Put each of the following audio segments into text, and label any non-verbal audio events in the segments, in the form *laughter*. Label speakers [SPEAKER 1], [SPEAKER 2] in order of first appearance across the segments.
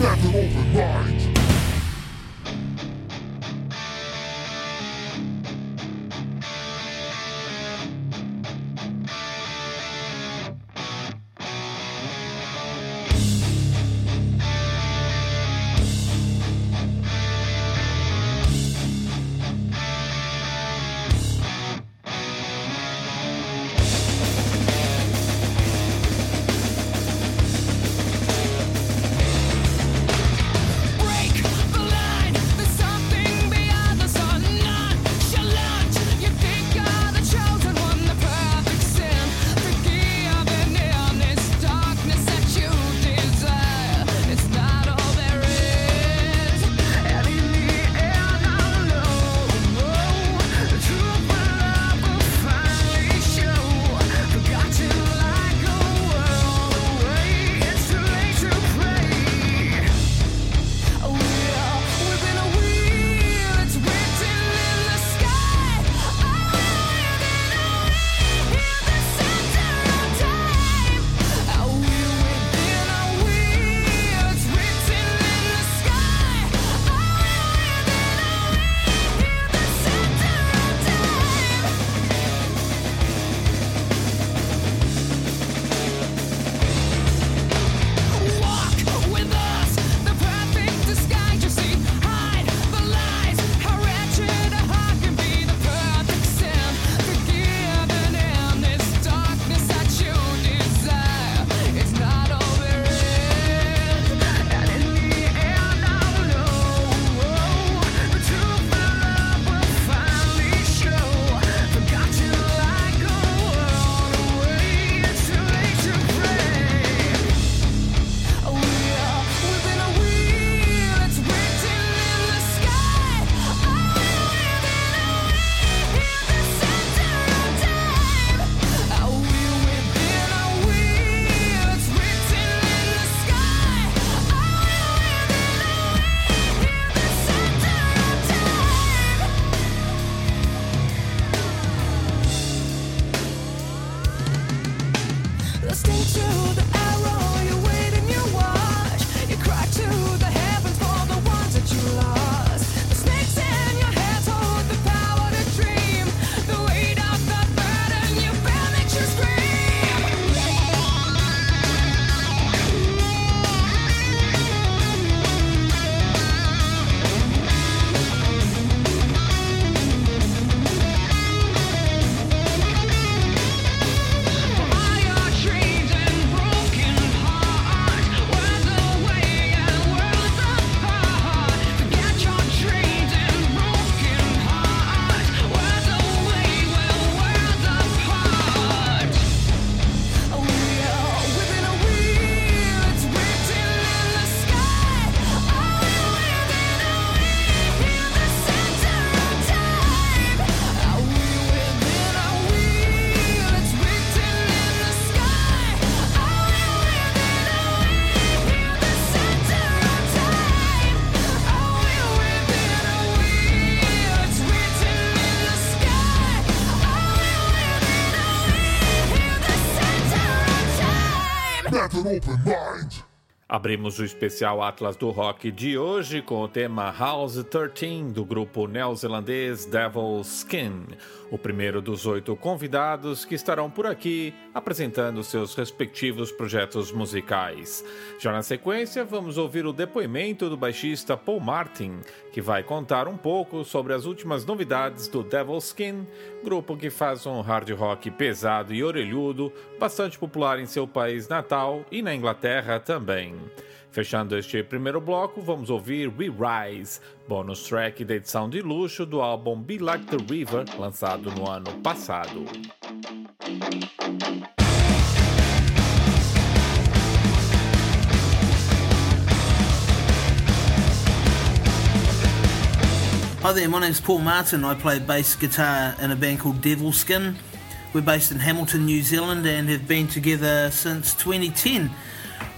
[SPEAKER 1] Never open minds That's an open mind.
[SPEAKER 2] Abrimos o especial Atlas do Rock de hoje com o tema House 13 do grupo neozelandês Devil's Skin, o primeiro dos oito convidados que estarão por aqui apresentando seus respectivos projetos musicais. Já na sequência, vamos ouvir o depoimento do baixista Paul Martin, que vai contar um pouco sobre as últimas novidades do Devil's Skin, grupo que faz um hard rock pesado e orelhudo, bastante popular em seu país natal e na Inglaterra também. Fechando este primeiro bloco, vamos ouvir We Rise, bônus track da edição de luxo do álbum Be Like the River, lançado no ano passado.
[SPEAKER 3] Hi there, my name's Paul Martin. I play bass guitar in a band called Devilskin. We're based in Hamilton, New Zealand, and have been together since 2010.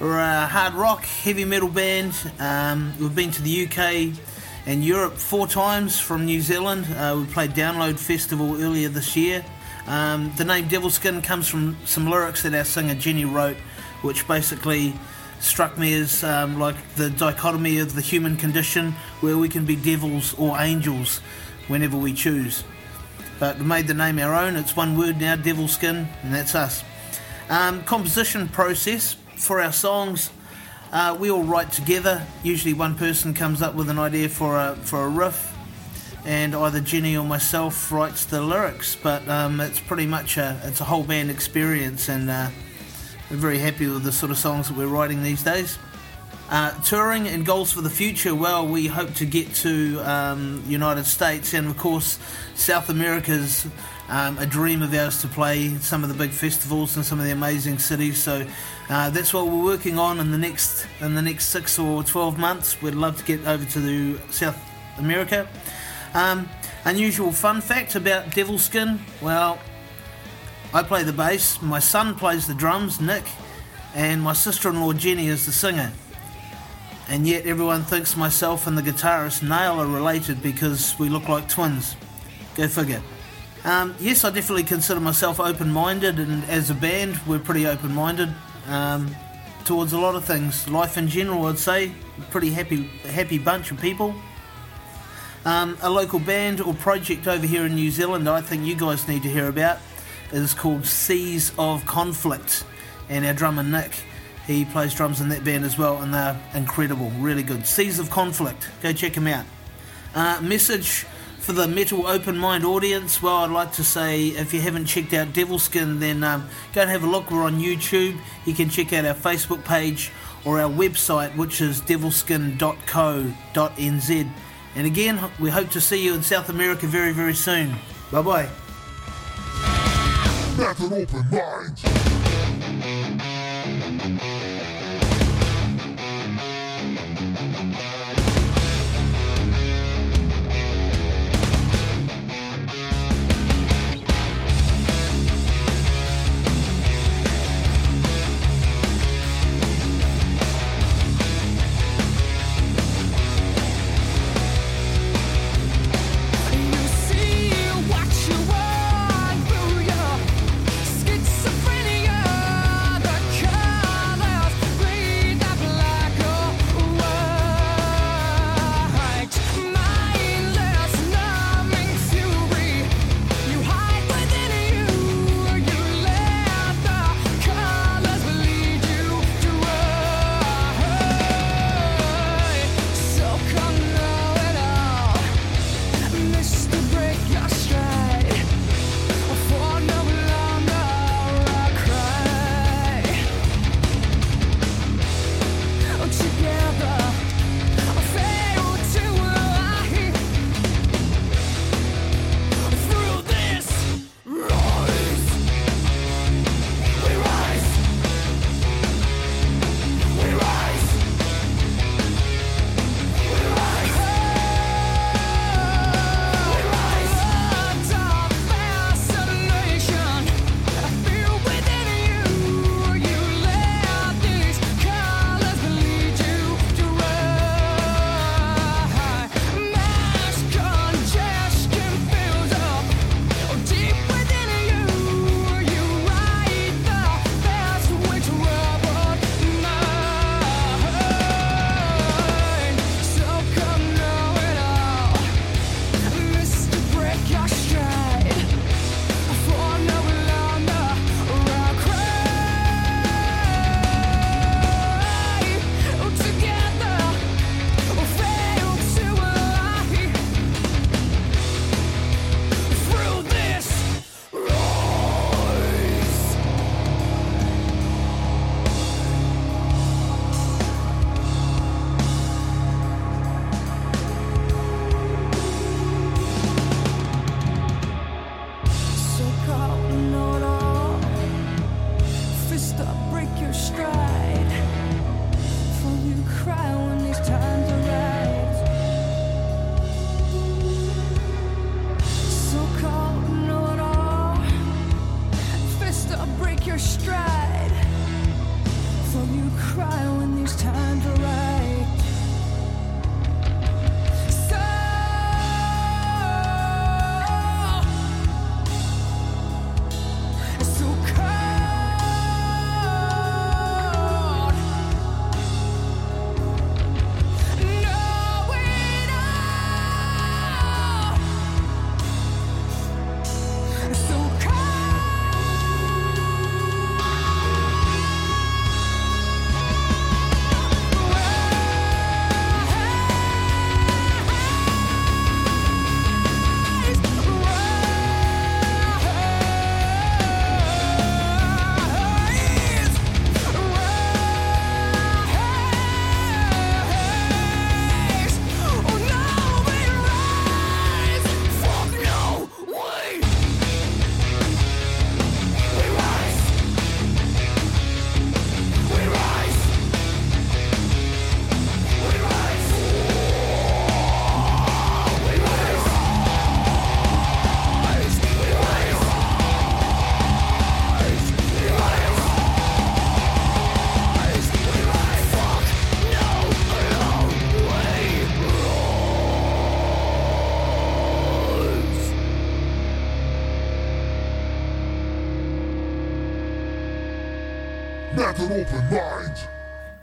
[SPEAKER 3] We're a hard rock, heavy metal band. Um, we've been to the UK and Europe four times from New Zealand. Uh, we played Download Festival earlier this year. Um, the name Devilskin comes from some lyrics that our singer Jenny wrote, which basically struck me as um, like the dichotomy of the human condition, where we can be devils or angels whenever we choose. But we made the name our own. It's one word now, Devilskin, and that's us. Um, composition process for our songs. Uh, we all write together. Usually, one person comes up with an idea for a for a riff, and either Jenny or myself writes the lyrics. But um, it's pretty much a it's a whole band experience, and uh, we're very happy with the sort of songs that we're writing these days. Uh, touring and goals for the future. Well, we hope to get to um, United States and of course South America's um, a dream of ours to play some of the big festivals and some of the amazing cities. So uh, that's what we're working on in the next in the next six or twelve months. We'd love to get over to the South America. Um, unusual fun fact about Devilskin. Well, I play the bass. My son plays the drums, Nick, and my sister-in-law Jenny is the singer and yet everyone thinks myself and the guitarist Nail are related because we look like twins. Go figure. Um, yes, I definitely consider myself open minded, and as a band, we're pretty open minded um, towards a lot of things. Life in general, I'd say. Pretty happy, happy bunch of people. Um, a local band or project over here in New Zealand I think you guys need to hear about is called Seas of Conflict, and our drummer Nick he plays drums in that band as well, and they're incredible, really good. Seas of Conflict, go check him out. Uh, message for the metal open mind audience. Well, I'd like to say if you haven't checked out Devilskin, then um, go and have a look. We're on YouTube. You can check out our Facebook page or our website, which is devilskin.co.nz. And again, we hope to see you in South America very, very soon. Bye bye. open mind.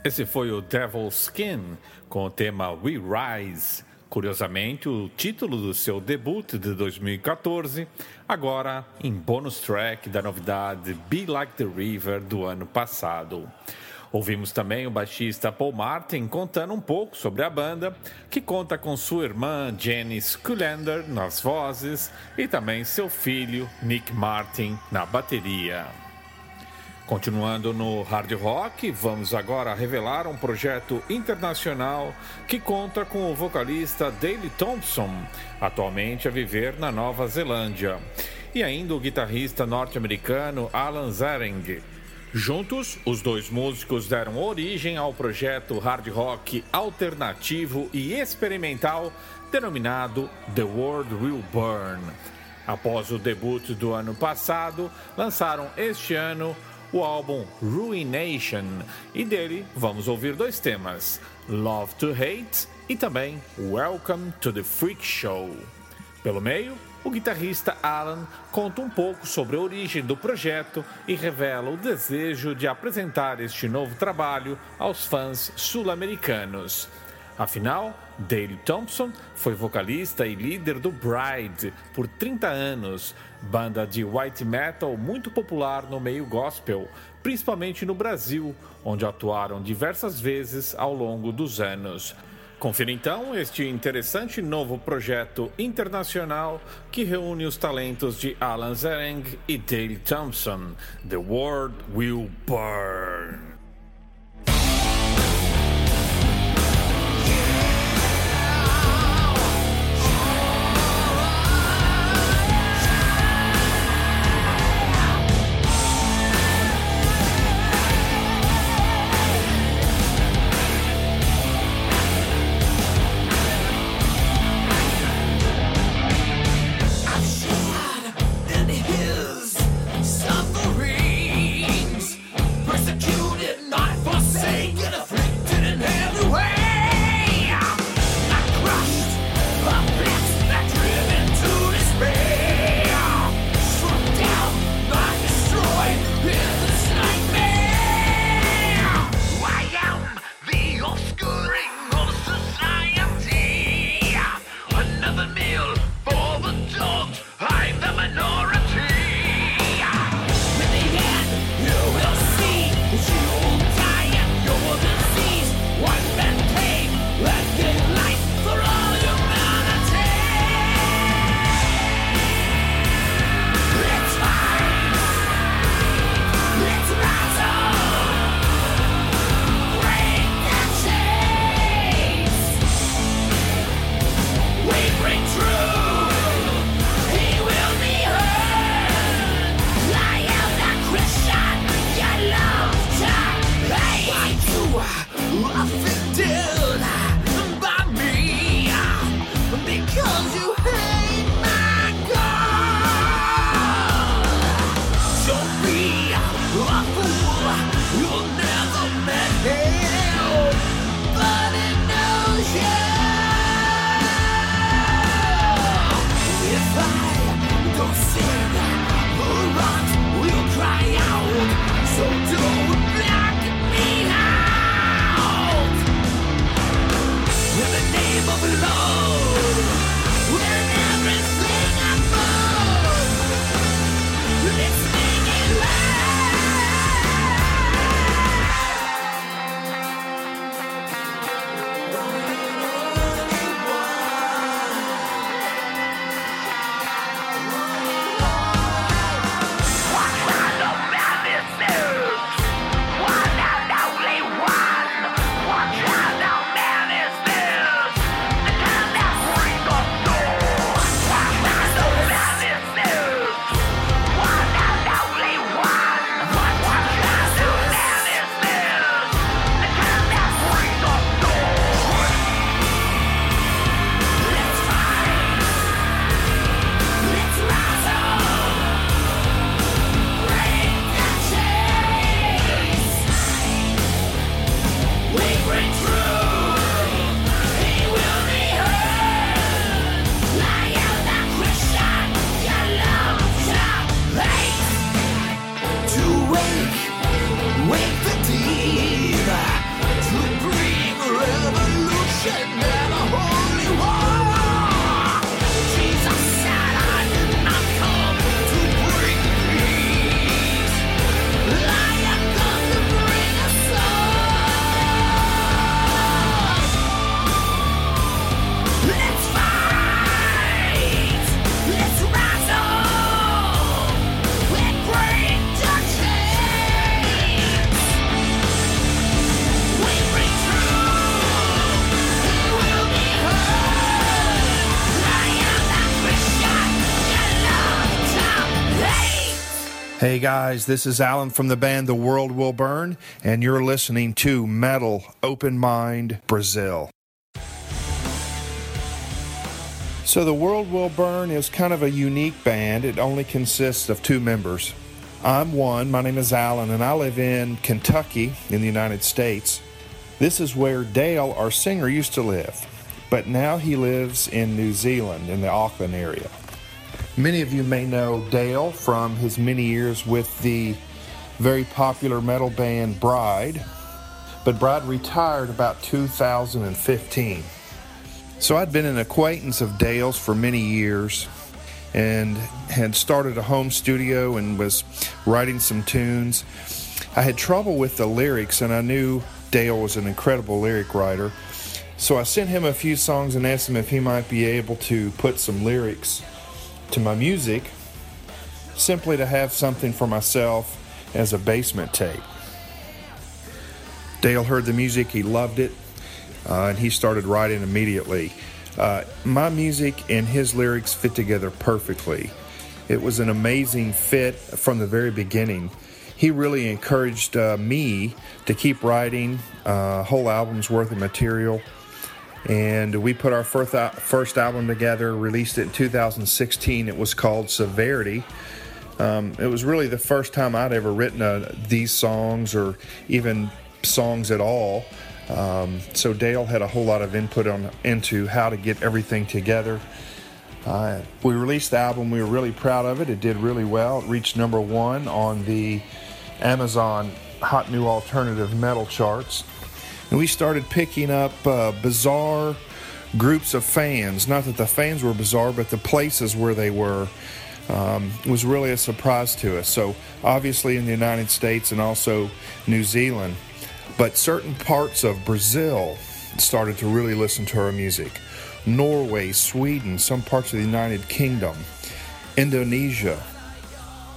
[SPEAKER 2] Esse foi o Devil's Skin com o tema We Rise. Curiosamente, o título do seu debut de 2014, agora em bonus track da novidade Be Like the River do ano passado. Ouvimos também o baixista Paul Martin contando um pouco sobre a banda, que conta com sua irmã Jenny Skulander nas vozes e também seu filho Nick Martin na bateria. Continuando no hard rock, vamos agora revelar um projeto internacional que conta com o vocalista Daley Thompson, atualmente a viver na Nova Zelândia, e ainda o guitarrista norte-americano Alan Zering. Juntos, os dois músicos deram origem ao projeto hard rock alternativo e experimental denominado The World Will Burn. Após o debut do ano passado, lançaram este ano o álbum Ruination, e dele vamos ouvir dois temas: Love to Hate e também Welcome to the Freak Show. Pelo meio, o guitarrista Alan conta um pouco sobre a origem do projeto e revela o desejo de apresentar este novo trabalho aos fãs sul-americanos. Afinal, Dale Thompson foi vocalista e líder do Bride por 30 anos, banda de white metal muito popular no meio gospel, principalmente no Brasil, onde atuaram diversas vezes ao longo dos anos. Confira então este interessante novo projeto internacional que reúne os talentos de Alan Zereng e Dale Thompson. The World Will Burn. Oh,
[SPEAKER 4] guys, this is Alan from the band The World Will Burn, and you're listening to Metal Open Mind Brazil. So, The World Will Burn is kind of a unique band. It only consists of two members. I'm one, my name is Alan, and I live in Kentucky in the United States. This is where Dale, our singer, used to live, but now he lives in New Zealand in the Auckland area. Many of you may know Dale from his many years with the very popular metal band Bride, but Bride retired about 2015. So I'd been an acquaintance of Dale's for many years and had started a home studio and was writing some tunes. I had trouble with the lyrics, and I knew Dale was an incredible lyric writer. So I sent him a few songs and asked him if he might be able to put some lyrics to my music simply to have something for myself as a basement tape. Dale heard the music, he loved it, uh, and he started writing immediately. Uh, my music and his lyrics fit together perfectly. It was an amazing fit from the very beginning. He really encouraged uh, me to keep writing uh, whole albums worth of material and we put our first, first album together, released it in 2016. It was called Severity. Um, it was really the first time I'd ever written a, uh, these songs or even songs at all. Um, so Dale had a whole lot of input on into how to get everything together. Uh, we released the album. We were really proud of it. It did really well. It reached number one on the Amazon Hot New Alternative Metal charts and we started picking up uh, bizarre groups of fans. Not that the fans were bizarre, but the places where they were um, was really a surprise to us. So, obviously, in the United States and also New Zealand, but certain parts of Brazil started to really listen to our music. Norway, Sweden, some parts of the United Kingdom, Indonesia,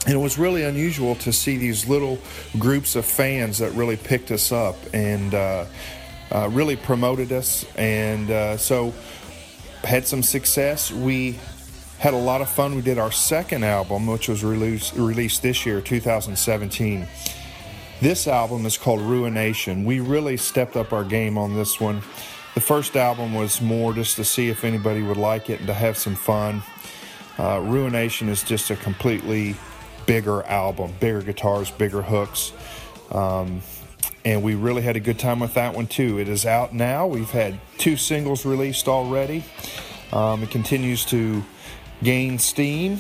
[SPEAKER 4] and it was really unusual to see these little groups of fans that really picked us up and uh, uh, really promoted us. And uh, so had some success. We had a lot of fun. We did our second album, which was released released this year, 2017. This album is called Ruination. We really stepped up our game on this one. The first album was more just to see if anybody would like it and to have some fun. Uh, Ruination is just a completely bigger album, bigger guitars, bigger hooks. Um, and we really had a good time with that one too. It is out now. We've had two singles released already. Um, it continues to gain steam.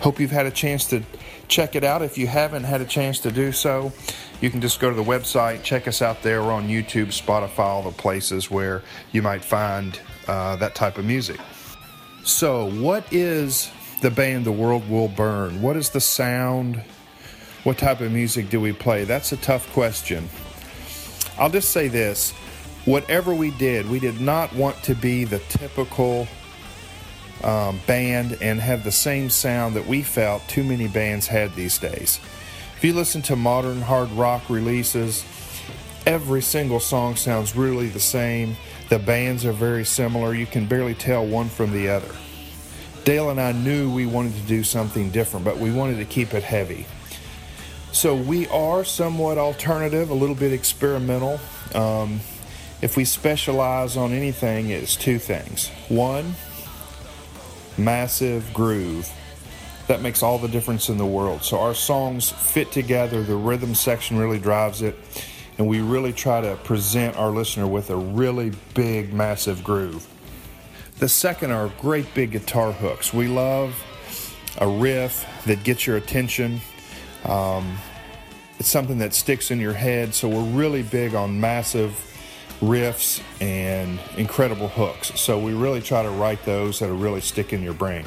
[SPEAKER 4] Hope you've had a chance to check it out. If you haven't had a chance to do so, you can just go to the website, check us out there. We're on YouTube, Spotify, all the places where you might find uh, that type of music. So, what is the band The World Will Burn? What is the sound? What type of music do we play? That's a tough question. I'll just say this whatever we did, we did not want to be the typical um, band and have the same sound that we felt too many bands had these days. If you listen to modern hard rock releases, every single song sounds really the same. The bands are very similar. You can barely tell one from the other. Dale and I knew we wanted to do something different, but we wanted to keep it heavy. So we are somewhat alternative, a little bit experimental. Um, if we specialize on anything, it's two things. One, massive groove. That makes all the difference in the world. So our songs fit together, the rhythm section really drives it, and we really try to present our listener with a really big, massive groove. The second are great big guitar hooks. We love a riff that gets your attention. Um, it's something that sticks in your head, so we're really big on massive riffs and incredible hooks. So we really try to write those that are really stick in your brain.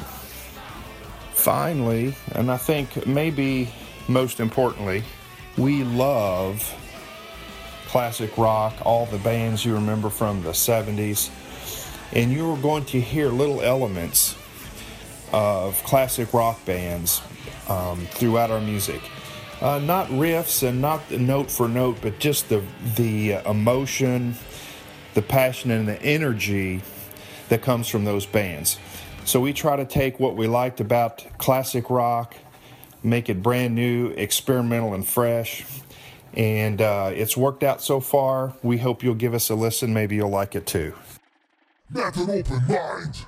[SPEAKER 4] Finally, and I think maybe most importantly, we love classic rock, all the bands you remember from the 70s and you're going to hear little elements of classic rock bands um, throughout our music. Uh, not riffs and not note for note, but just the the emotion, the passion, and the energy that comes from those bands. So we try to take what we liked about classic rock, make it brand new, experimental, and fresh. And uh, it's worked out so far. We hope you'll give us a listen. Maybe you'll like it too.
[SPEAKER 5] Not an open mind.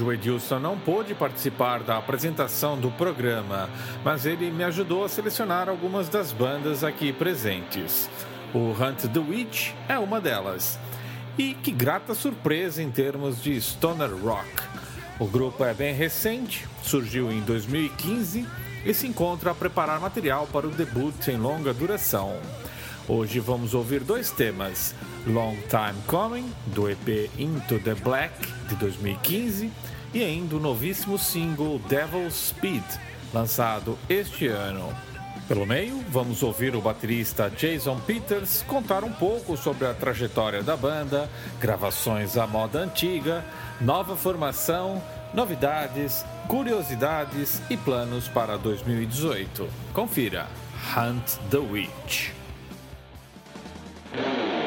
[SPEAKER 2] O Edilson não pôde participar da apresentação do programa, mas ele me ajudou a selecionar algumas das bandas aqui presentes. O Hunt the Witch é uma delas. E que grata surpresa em termos de stoner rock. O grupo é bem recente, surgiu em 2015
[SPEAKER 6] e se encontra a preparar material para o debut em longa duração. Hoje vamos ouvir dois temas: Long Time Coming, do EP Into the Black de 2015, e ainda o novíssimo single Devil's Speed, lançado este ano. Pelo meio, vamos ouvir o baterista Jason Peters contar um pouco sobre a trajetória da banda, gravações à moda antiga, nova formação, novidades, curiosidades e planos para 2018. Confira Hunt the Witch. Thank you.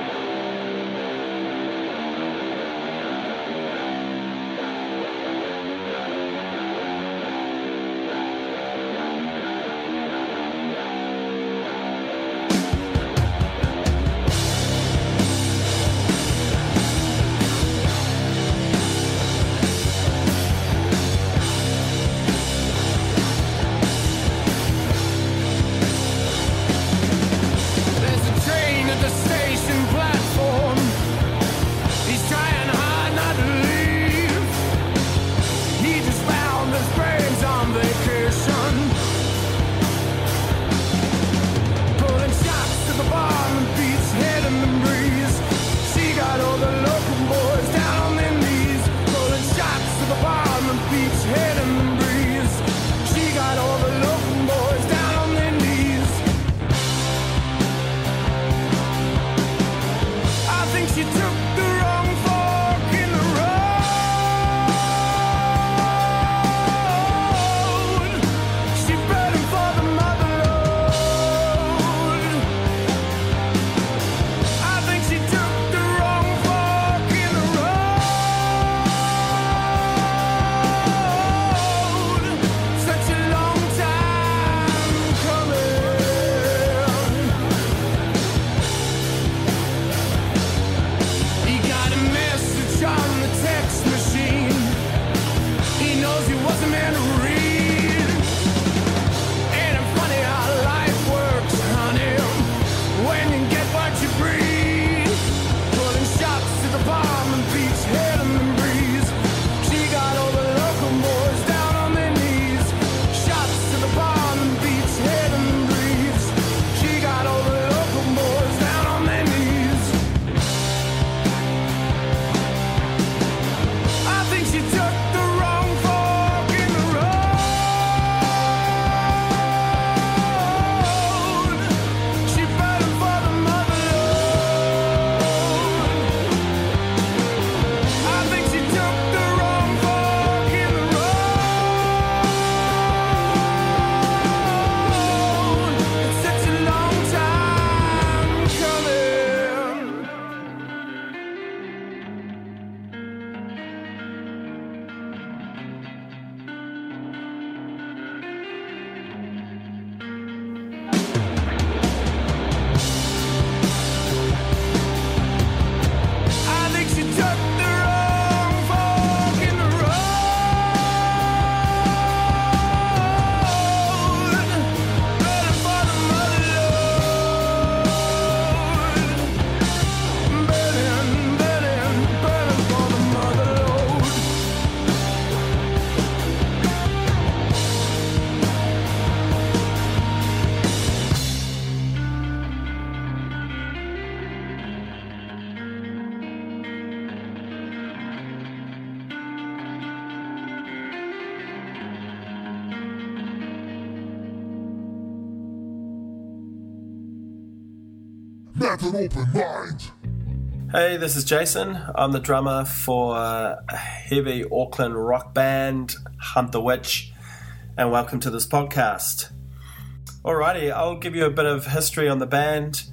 [SPEAKER 7] An open mind.
[SPEAKER 8] Hey, this is Jason. I'm the drummer for a heavy Auckland rock band, Hunt the Witch, and welcome to this podcast. Alrighty, I'll give you a bit of history on the band.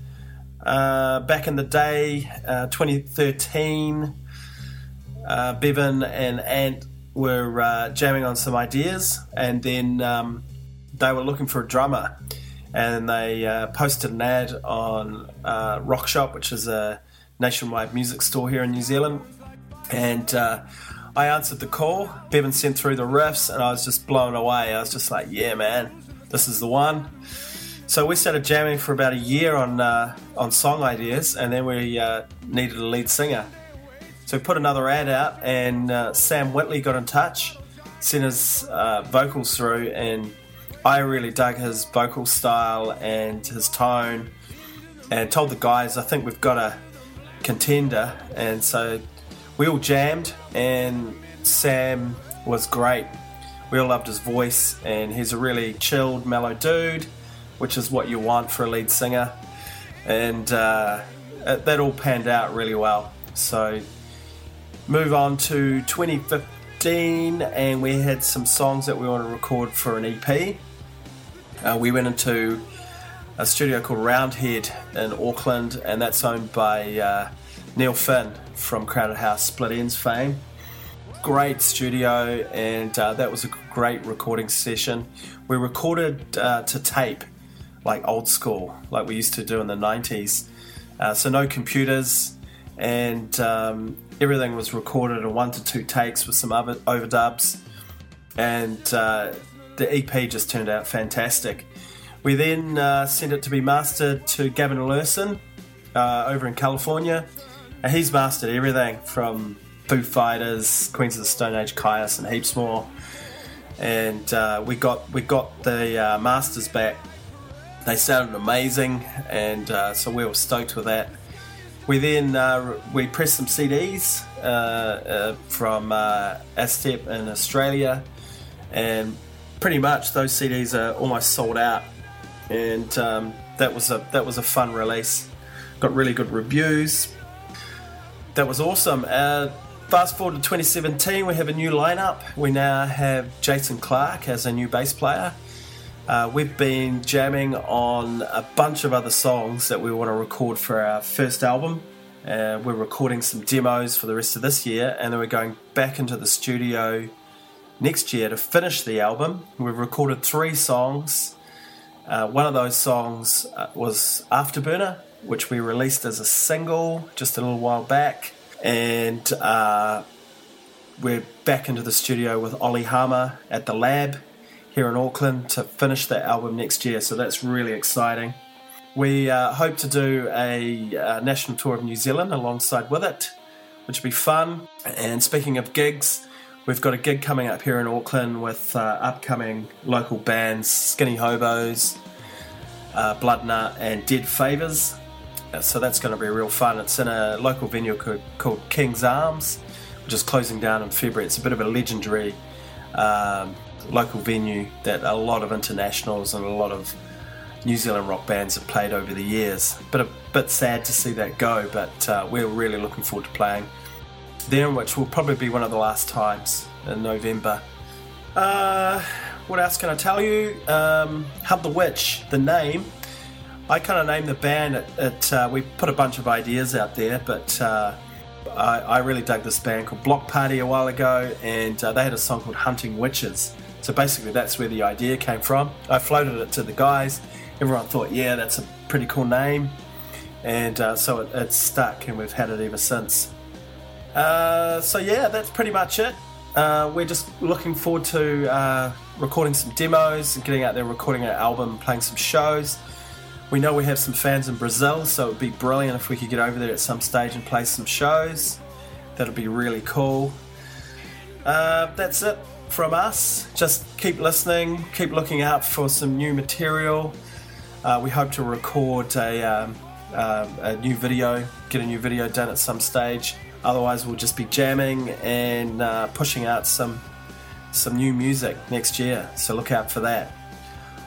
[SPEAKER 8] Uh, back in the day, uh, 2013, uh, Bevan and Ant were uh, jamming on some ideas, and then um, they were looking for a drummer and they uh, posted an ad on uh, Rock Shop, which is a nationwide music store here in New Zealand. And uh, I answered the call. Bevan sent through the riffs, and I was just blown away. I was just like, "Yeah, man, this is the one." So we started jamming for about a year on uh, on song ideas, and then we uh, needed a lead singer. So we put another ad out, and uh, Sam Whitley got in touch, sent his vocals through, and I really dug his vocal style and his tone, and told the guys I think we've got a contender, and so we all jammed, and Sam was great. We all loved his voice, and he's a really chilled, mellow dude, which is what you want for a lead singer. And uh, that all panned out really well. So, move on to 2015, and we had some songs that we want to record for an EP. Uh, we went into a studio called Roundhead in Auckland, and that's owned by uh, Neil Finn from Crowded House Split Enz fame. Great studio, and uh, that was a great recording session. We recorded uh, to tape, like old school, like we used to do in the 90s. Uh, so, no computers, and um, everything was recorded in one to two takes with some other overdubs. And uh, the EP just turned out fantastic. We then uh, sent it to be mastered to Gavin Lurssen uh, over in California and he's mastered everything from Foo Fighters, Queens of the Stone Age, Kyuss, and heaps more. And uh, we got we got the uh, masters back. They sounded amazing, and uh, so we were stoked with that. We then uh, we pressed some CDs uh, uh, from Astep in Australia, and pretty much those CDs are almost sold out. And um, that was a that was a fun release. Got really good reviews that was awesome. Uh, fast forward to 2017, we have a new lineup. We now have Jason Clark as a new bass player. Uh, we've been jamming on a bunch of other songs that we want to record for our first album. Uh, we're recording some demos for the rest of this year, and then we're going back into the studio next year to finish the album. We've recorded three songs. Uh, one of those songs uh, was Afterburner, which we released as a single just a little while back. And uh, we're back into the studio with Ollie Harmer at the lab here in Auckland to finish that album next year. So that's really exciting. We uh, hope to do a, a, uh, national tour of New Zealand alongside with it, which will be fun. And speaking of gigs, we've got a gig coming up here in Auckland with uh, upcoming local bands Skinny Hobos, uh, and Dead Favors so that's going to be real fun. It's in a local venue called King's Arms, which is closing down in February. It's a bit of a legendary um, local venue that a lot of internationals and a lot of New Zealand rock bands have played over the years. But a bit sad to see that go, but uh, we're really looking forward to playing there, which will probably be one of the last times in November. Uh, what else can I tell you? Um, Hunt the Witch, the name I kind of named the band. It, uh, we put a bunch of ideas out there, but uh, I, I, really dug this band called Bloc Party a while ago, and uh, they had a song called Hunting Witches. So basically, that's where the idea came from. I floated it to the guys. Everyone thought, yeah, that's a pretty cool name, and uh, so it, it's stuck, and we've had it ever since. Uh, so yeah, that's pretty much it. Uh, we're just looking forward to recording some demos and getting out there, recording an album, playing some shows. We know we have some fans in Brazil, so it would be brilliant if we could get over there at some stage and play some shows. That'd be really cool. Uh, that's it from us. Just keep listening, keep looking out for some new material. Uh, we hope to record a, um, uh, a new video, get a new video done at some stage. Otherwise, we'll just be jamming and uh, pushing out some some new music next year. So look out for that.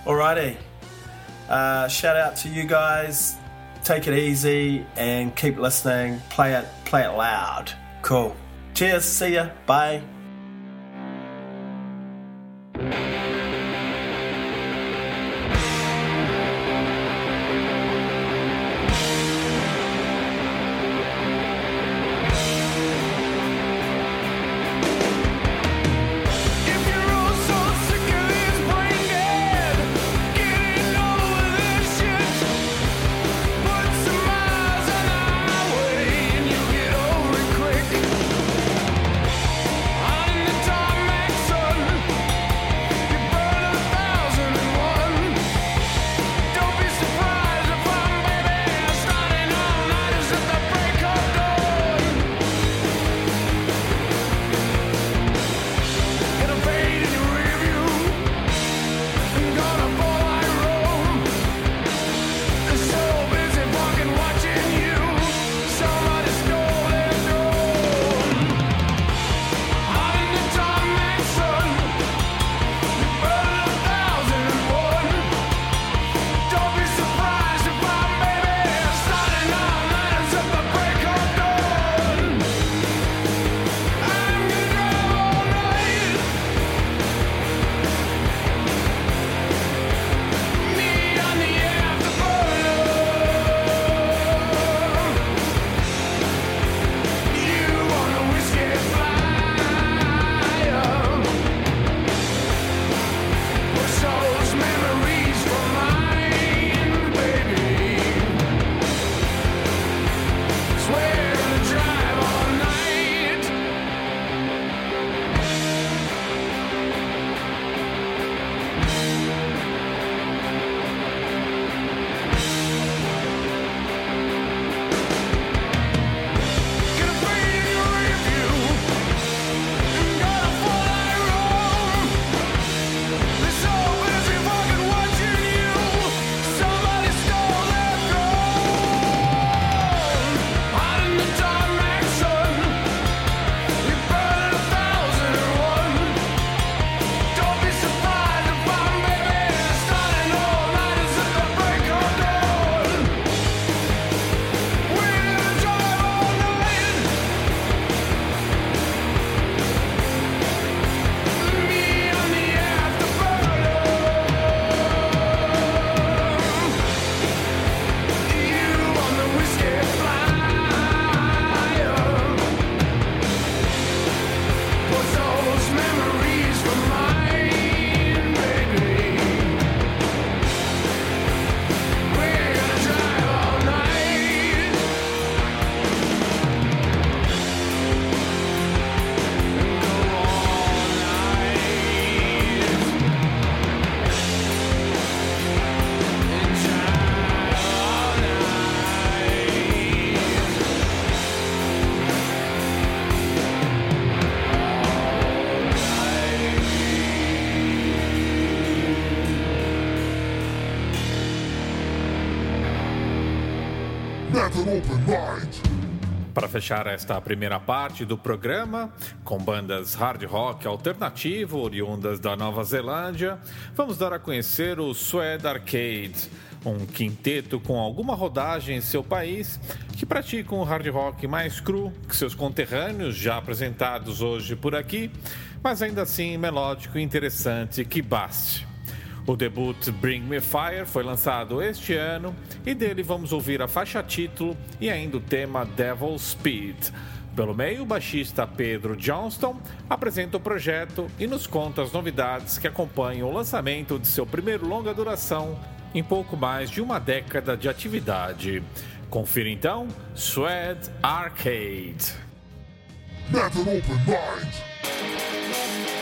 [SPEAKER 8] Alrighty, uh, shout out to you guys. Take it easy and keep listening. Play it, play it loud. Cool. Cheers. See ya. Bye.
[SPEAKER 2] fechar esta primeira parte do programa, com bandas hard rock alternativo oriundas da Nova Zelândia, vamos dar a conhecer o Swed Arcade, um quinteto com alguma rodagem em seu país que pratica um hard rock mais cru que seus conterrâneos já apresentados hoje por aqui, mas ainda assim melódico e interessante que baste. O debut Bring Me Fire foi lançado este ano e dele vamos ouvir a faixa título e ainda o tema Devil Speed. Pelo meio, o baixista Pedro Johnston apresenta o projeto e nos conta as novidades que acompanham o lançamento de seu primeiro longa duração em pouco mais de uma década de atividade. Confira então Swed Arcade.
[SPEAKER 5] Never open mind.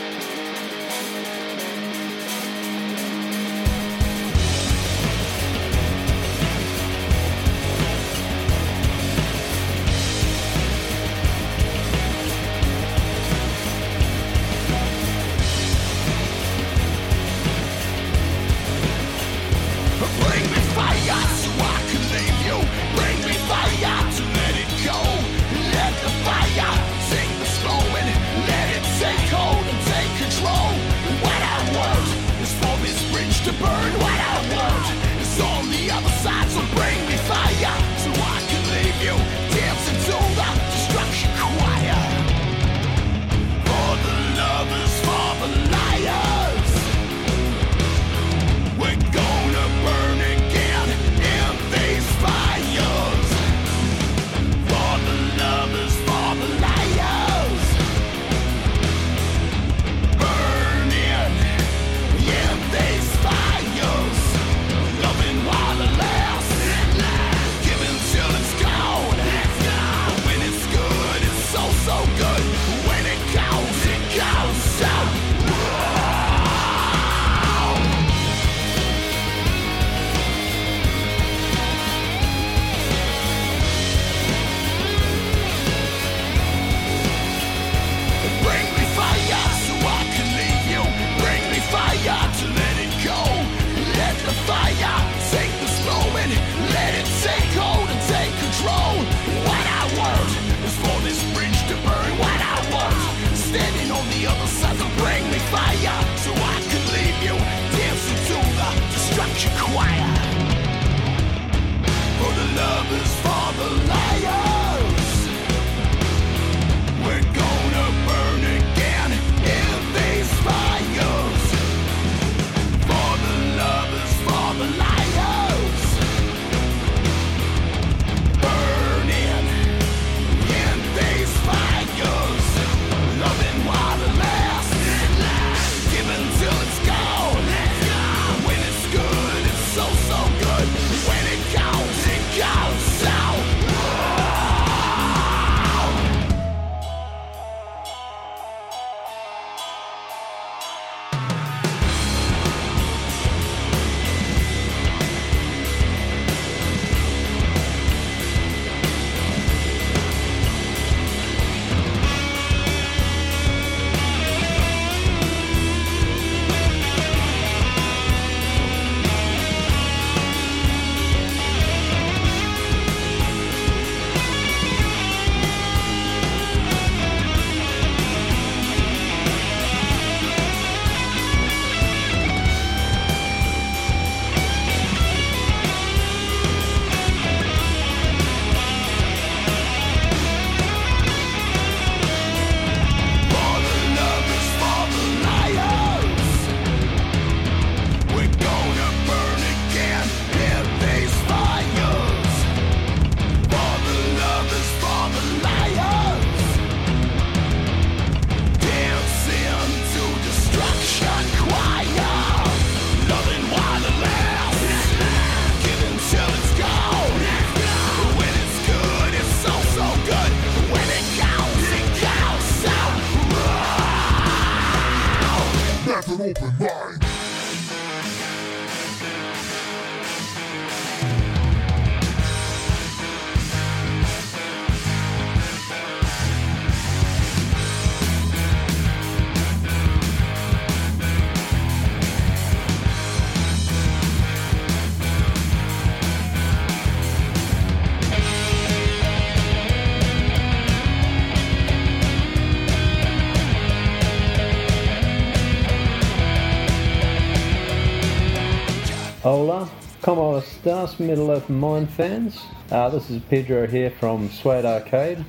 [SPEAKER 9] Hola, como estas, Middle Earth Mine fans? Uh, this is Pedro here from Suede Arcade.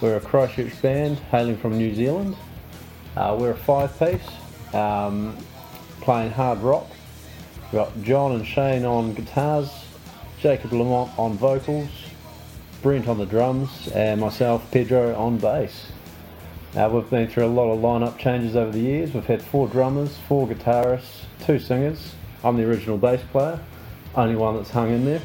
[SPEAKER 9] We're a Christchurch band hailing from New Zealand. Uh, we're a five piece, um, playing hard rock. We've got John and Shane on guitars, Jacob Lamont on vocals, Brent on the drums, and myself, Pedro, on bass. Uh, we've been through a lot of lineup changes over the years. We've had four drummers, four guitarists, two singers. I'm the original bass player, only one that's hung in there,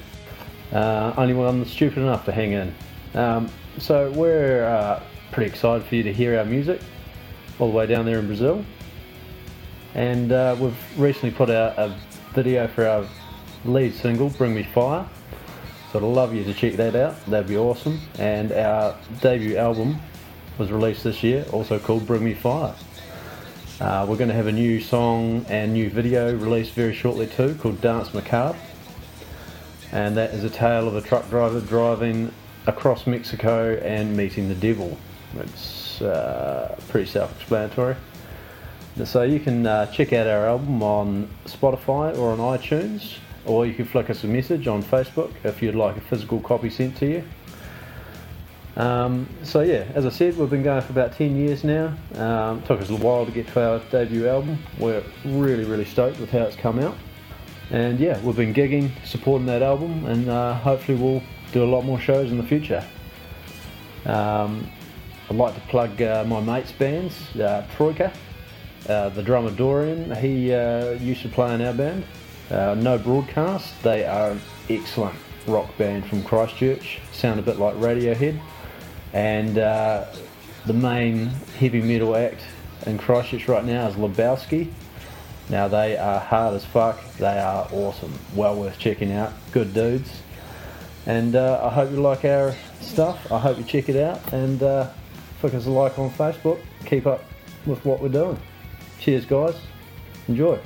[SPEAKER 9] uh, only one that's stupid enough to hang in. Um, so we're uh, pretty excited for you to hear our music all the way down there in Brazil. And uh, we've recently put out a video for our lead single, Bring Me Fire. So I'd love you to check that out, that'd be awesome. And our debut album was released this year, also called Bring Me Fire. Uh, we're going to have a new song and new video released very shortly too, called Danse Macabre. And that is a tale of a truck driver driving across Mexico and meeting the devil. It's uh, pretty self-explanatory. So you can uh, check out our album on Spotify or on iTunes, or you can flick us a message on Facebook if you'd like a physical copy sent to you. Um, so yeah, as I said, we've been going for about 10 years now. Um, took us a while to get to our debut album. We're really, really stoked with how it's come out. And yeah, we've been gigging, supporting that album, and uh, hopefully we'll do a lot more shows in the future. Um, I'd like to plug uh, my mate's bands, uh, Troika, uh, the drummer Dorian, he uh, used to play in our band. Uh, no Broadcast, they are an excellent rock band from Christchurch, sound a bit like Radiohead. And the main heavy metal act in Christchurch right now is Lebowski. Now they are hard as fuck, they are awesome, well worth checking out, good dudes. And uh, I hope you like our stuff, I hope you check it out, and uh, flick us a like on Facebook, keep up with what we're doing. Cheers, guys. Enjoy.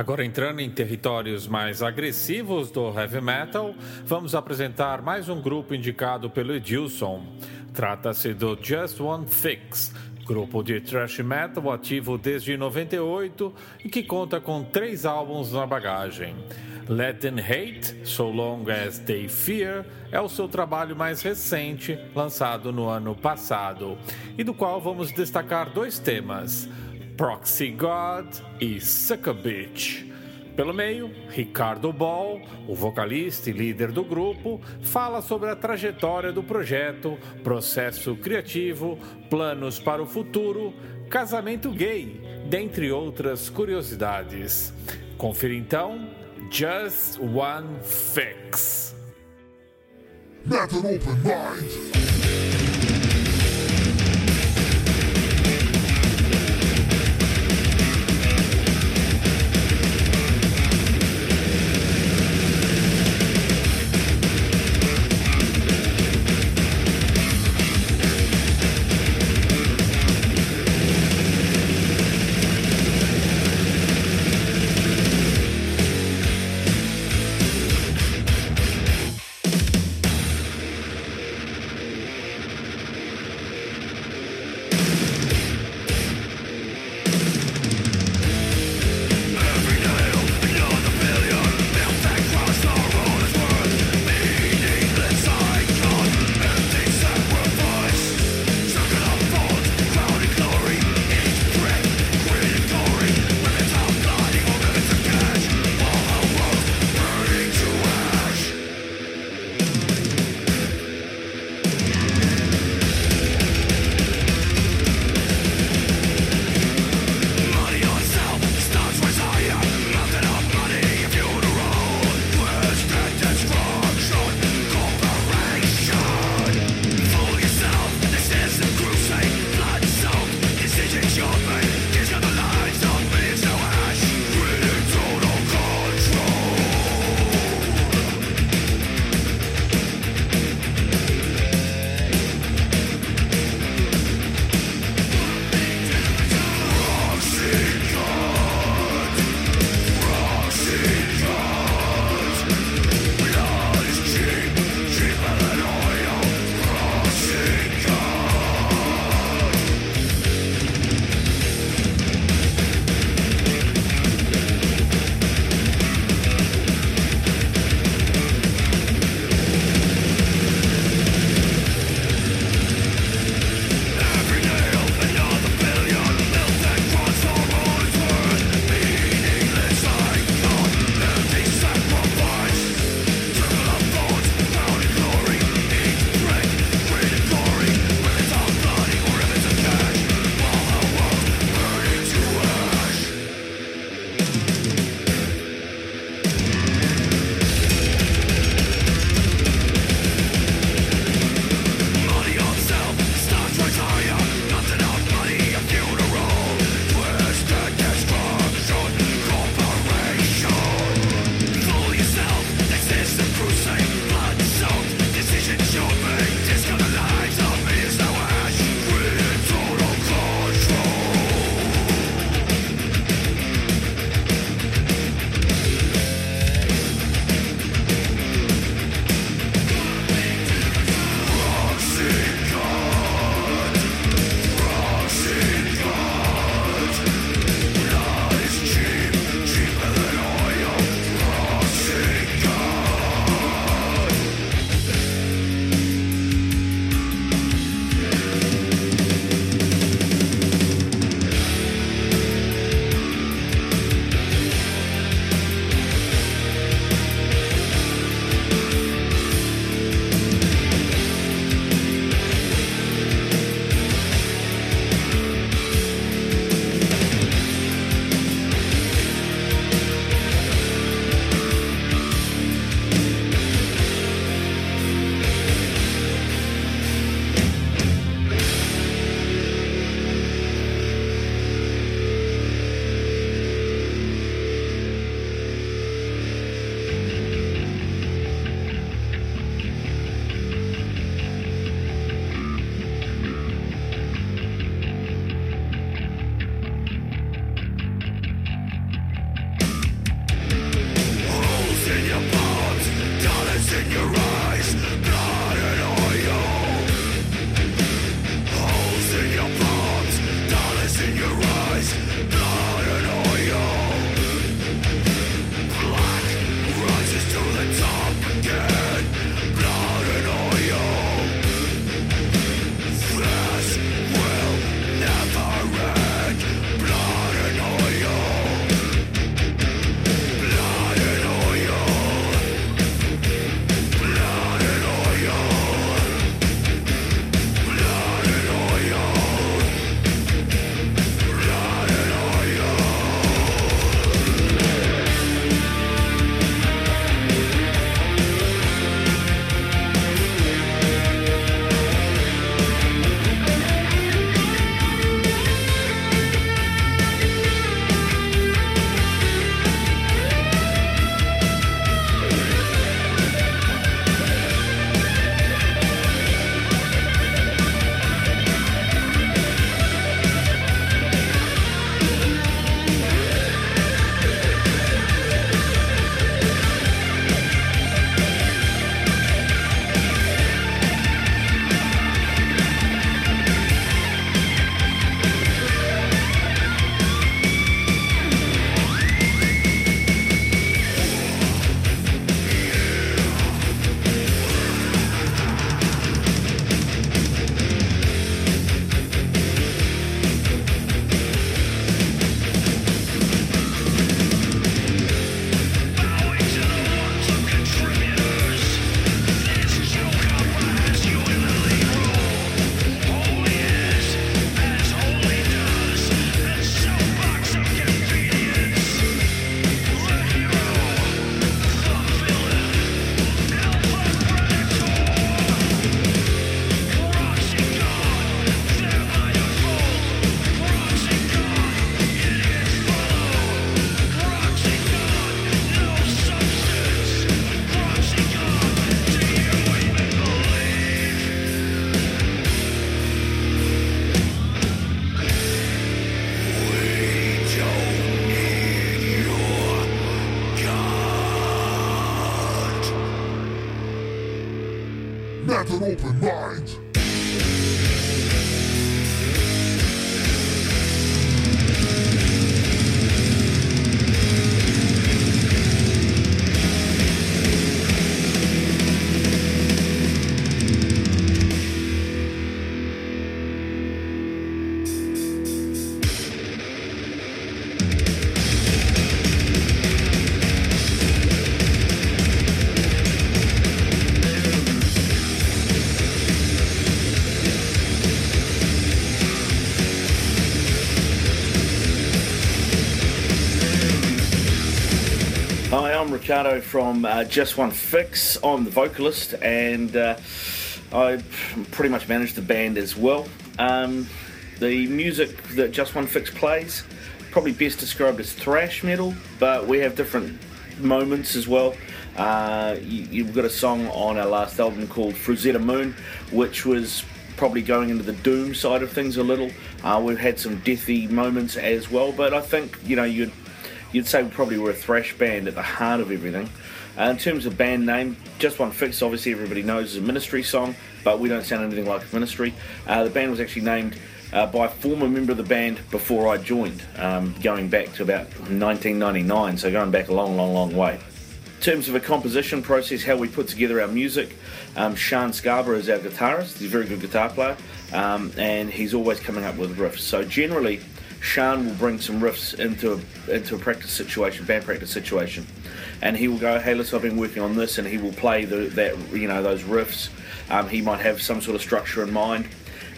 [SPEAKER 2] Agora entrando em territórios mais agressivos do heavy metal, vamos apresentar mais um grupo indicado pelo Edilson. Trata-se do Just One Fix, grupo de thrash metal ativo desde 98 e que conta com três álbuns na bagagem. Let Them Hate, So Long As They Fear, é o seu trabalho mais recente, lançado no ano passado, e do qual vamos destacar dois temas: Proxy God e Sucker Bitch. Pelo meio, Ricardo Ball, o vocalista e líder do grupo, fala sobre a trajetória do projeto, processo criativo, planos para o futuro, casamento gay, dentre outras curiosidades. Confira então Just One Fix.
[SPEAKER 5] Open mind.
[SPEAKER 10] Ricardo from uh, Just One Fix. I'm the vocalist, and uh, I pretty much manage the band as well. Um, the music that Just One Fix plays, probably best described as thrash metal, but we have different moments as well. Uh, you, you've got a song on our last album called Frazetta Moon, which was probably going into the doom side of things a little. Uh, we've had some deathy moments as well, but I think you know you'd you'd say we probably were a thrash band at the heart of everything. Uh, in terms of band name, Just One Fix, obviously everybody knows is a ministry song, but we don't sound anything like ministry. Uh, the band was actually named uh, by a former member of the band before I joined, um, going back to about 1999, so going back a long, long, long way. In terms of a composition process, how we put together our music, um, Sean Scarborough is our guitarist. He's a very good guitar player, um, and he's always coming up with riffs. So generally, Sean will bring some riffs into a, into a practice situation, band practice situation, and he will go, "Hey, listen, I've been working on this," and he will play the, that you know those riffs. Um, he might have some sort of structure in mind,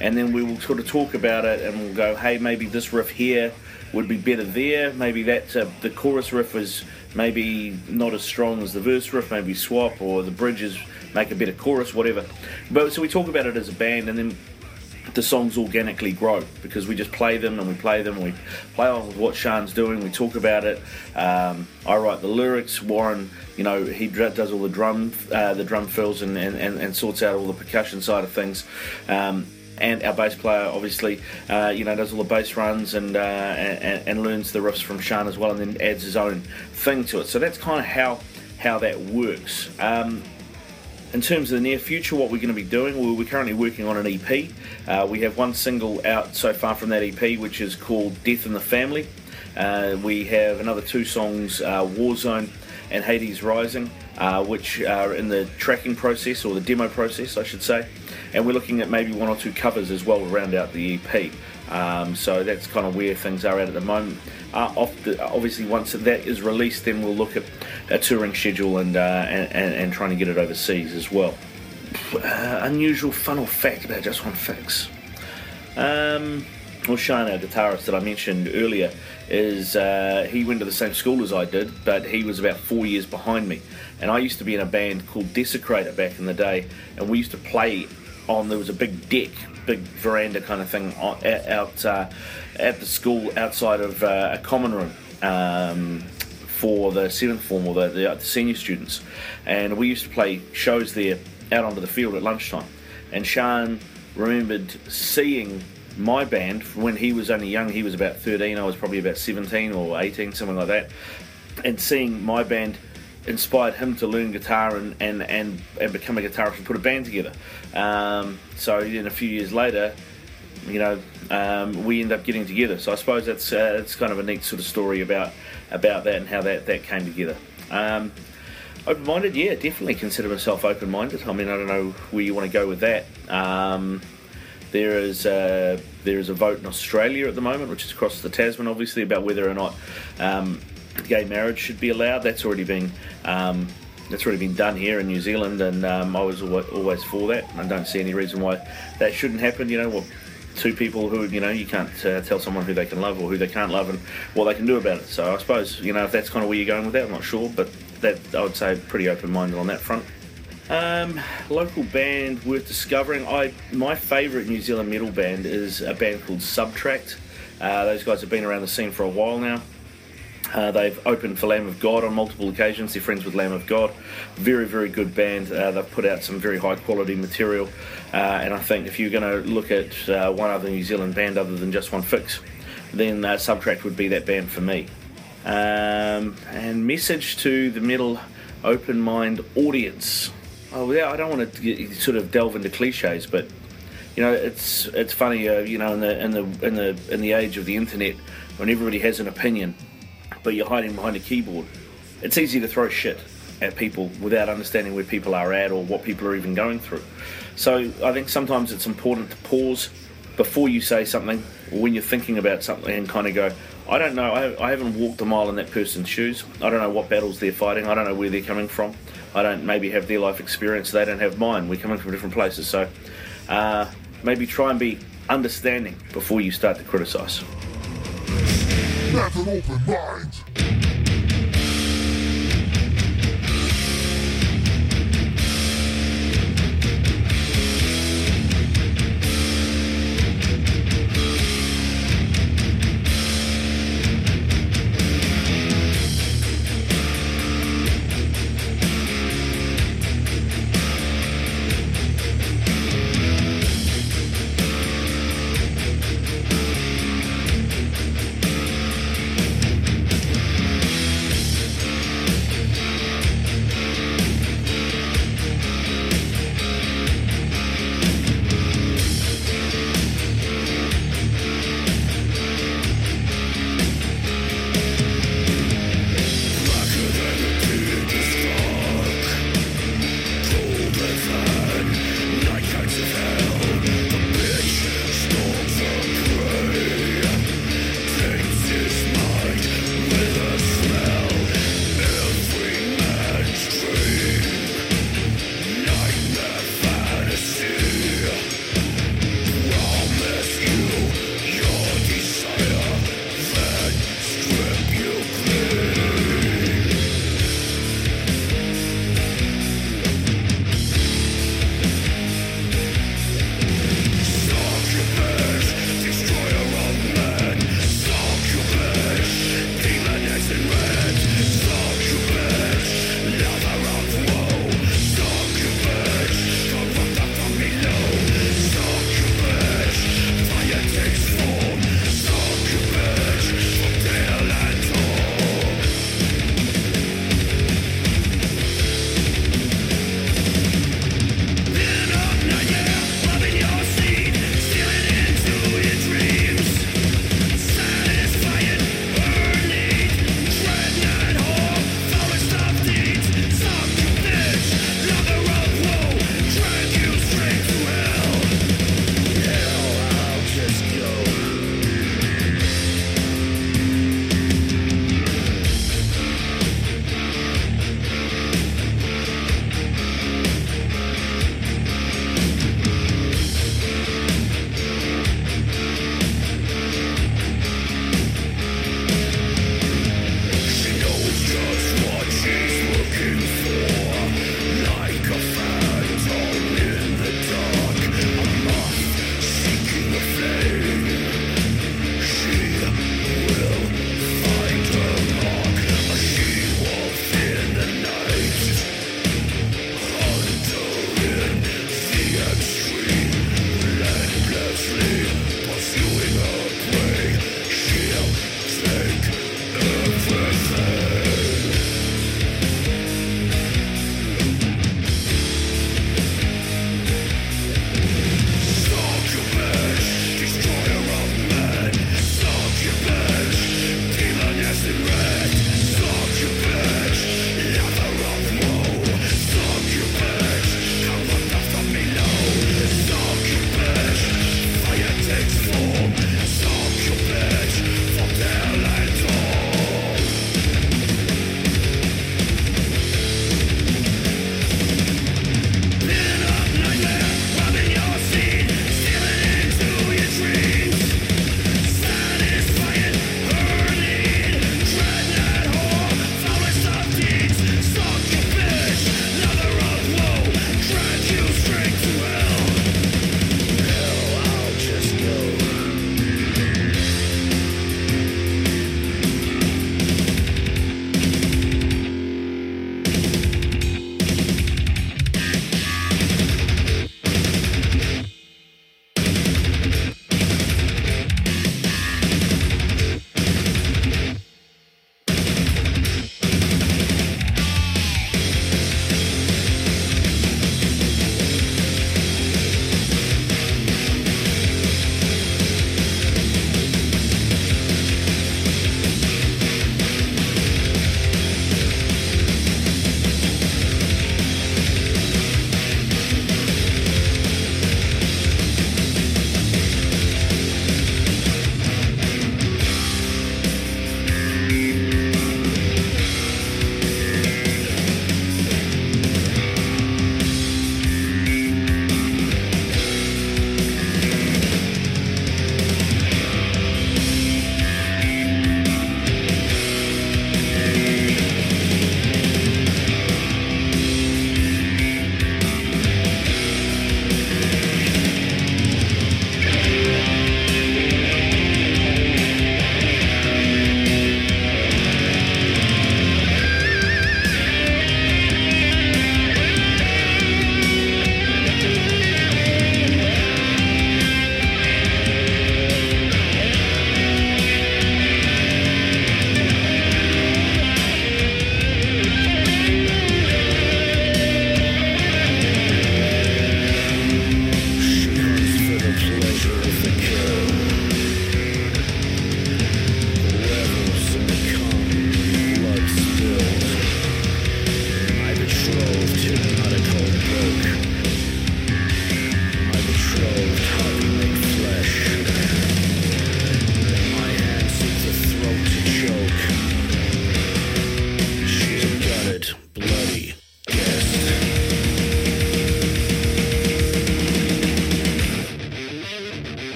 [SPEAKER 10] and then we will sort of talk about it, and we'll go, "Hey, maybe this riff here would be better there. Maybe that uh, the chorus riff is maybe not as strong as the verse riff. Maybe swap or the bridges make a better chorus, whatever." But so we talk about it as a band, and then the songs organically grow because we just play them and we play them and we play on with what Sean's doing. We talk about it. Um, I write the lyrics. Warren, you know, he does all the drum, uh, the drum fills and, and, and, and sorts out all the percussion side of things. Um, and our bass player, obviously, uh, you know, does all the bass runs and, uh, and and learns the riffs from Sean as well, and then adds his own thing to it. So that's kind of how how that works. Um, in terms of the near future, what we're going to be doing, well, we're currently working on an EP. Uh, we have one single out so far from that EP, which is called Death in the Family. Uh, we have another two songs, uh, Warzone and Hades Rising, uh, which are in the tracking process, or the demo process, I should say. And we're looking at maybe one or two covers as well to round out the EP. Um, so that's kind of where things are at at the moment. Uh, the, obviously, once that is released, then we'll look at a touring schedule and, uh, and, and, trying to get it overseas as well. Uh, unusual fun or fact about Just One Fix. Um, well, Shane, our guitarist that I mentioned earlier, is uh, he went to the same school as I did, but he was about four years behind me. And I used to be in a band called Desecrator back in the day, and we used to play on. There was a big deck, big veranda kind of thing out out, uh, at the school outside of uh, a common room. Um, for the seventh form or the, the, the senior students, and we used to play shows there out onto the field at lunchtime. And Sean remembered seeing my band when he was only young. He was about 13. I was probably about 17 or 18, something like that. And seeing my band inspired him to learn guitar and, and, and, and become a guitarist and put a band together. Um, so then a few years later, you know, um, we end up getting together. So I suppose that's uh, it's kind of a neat sort of story about about that and how that, that came together. Um, open-minded, yeah, definitely consider myself open-minded. I mean, I don't know where you want to go with that. Um, there is a, there is a vote in Australia at the moment, which is across the Tasman, obviously, about whether or not um, gay marriage should be allowed. That's already been um, that's already been done here in New Zealand, and um, I was always for that. I don't see any reason why that shouldn't happen. You know, well, two people who you know you can't uh, tell someone who they can love or who they can't love and what they can do about it. So I suppose you know if that's kind of where you're going with that, I'm not sure, but that I would say pretty open-minded on that front. Um, local band worth discovering. I my favourite New Zealand metal band is a band called Subtract. Uh, those guys have been around the scene for a while now. Uh, they've opened for Lamb of God on multiple occasions. They're friends with Lamb of God. Very, very good band. Uh, they've put out some very high quality material. Uh, and I think if you're going to look at uh, one other New Zealand band other than just one fix, then uh, Subtract would be that band for me. Um, and message to the metal open mind audience. Oh yeah, I don't want to sort of delve into cliches, but you know, it's it's funny, uh, you know, in the in the in the in the age of the internet, when everybody has an opinion, but you're hiding behind a keyboard, it's easy to throw shit at people without understanding where people are at or what people are even going through. So I think sometimes it's important to pause before you say something, or when you're thinking about something, and kind of go, I don't know, I, haven't walked a mile in that person's shoes. I don't know what battles they're fighting. I don't know where they're coming from. I don't maybe have their life experience. They don't have mine. We're coming from different places. So uh, maybe try and be understanding before you start to criticise.
[SPEAKER 5] Have an open mind.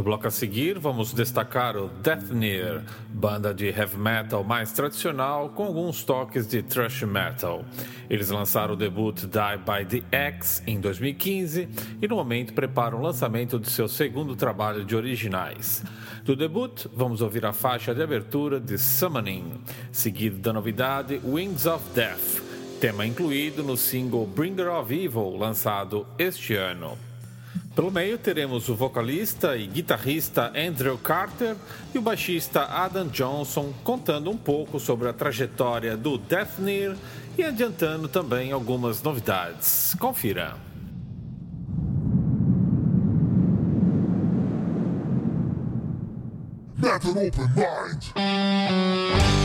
[SPEAKER 2] No bloco a seguir, vamos destacar o Deathnear, banda de heavy metal mais tradicional com alguns toques de thrash metal. Eles lançaram o debut Die by the Axe em 2015 e no momento preparam o lançamento de seu segundo trabalho de originais. Do debut, vamos ouvir a faixa de abertura de Summoning, seguido da novidade Wings of Death, tema incluído no single Bringer of Evil, lançado este ano. Pelo meio teremos o vocalista e guitarrista Andrew Carter e o baixista Adam Johnson contando um pouco sobre a trajetória do Deathnear e adiantando também algumas novidades. Confira.
[SPEAKER 5] An open mind.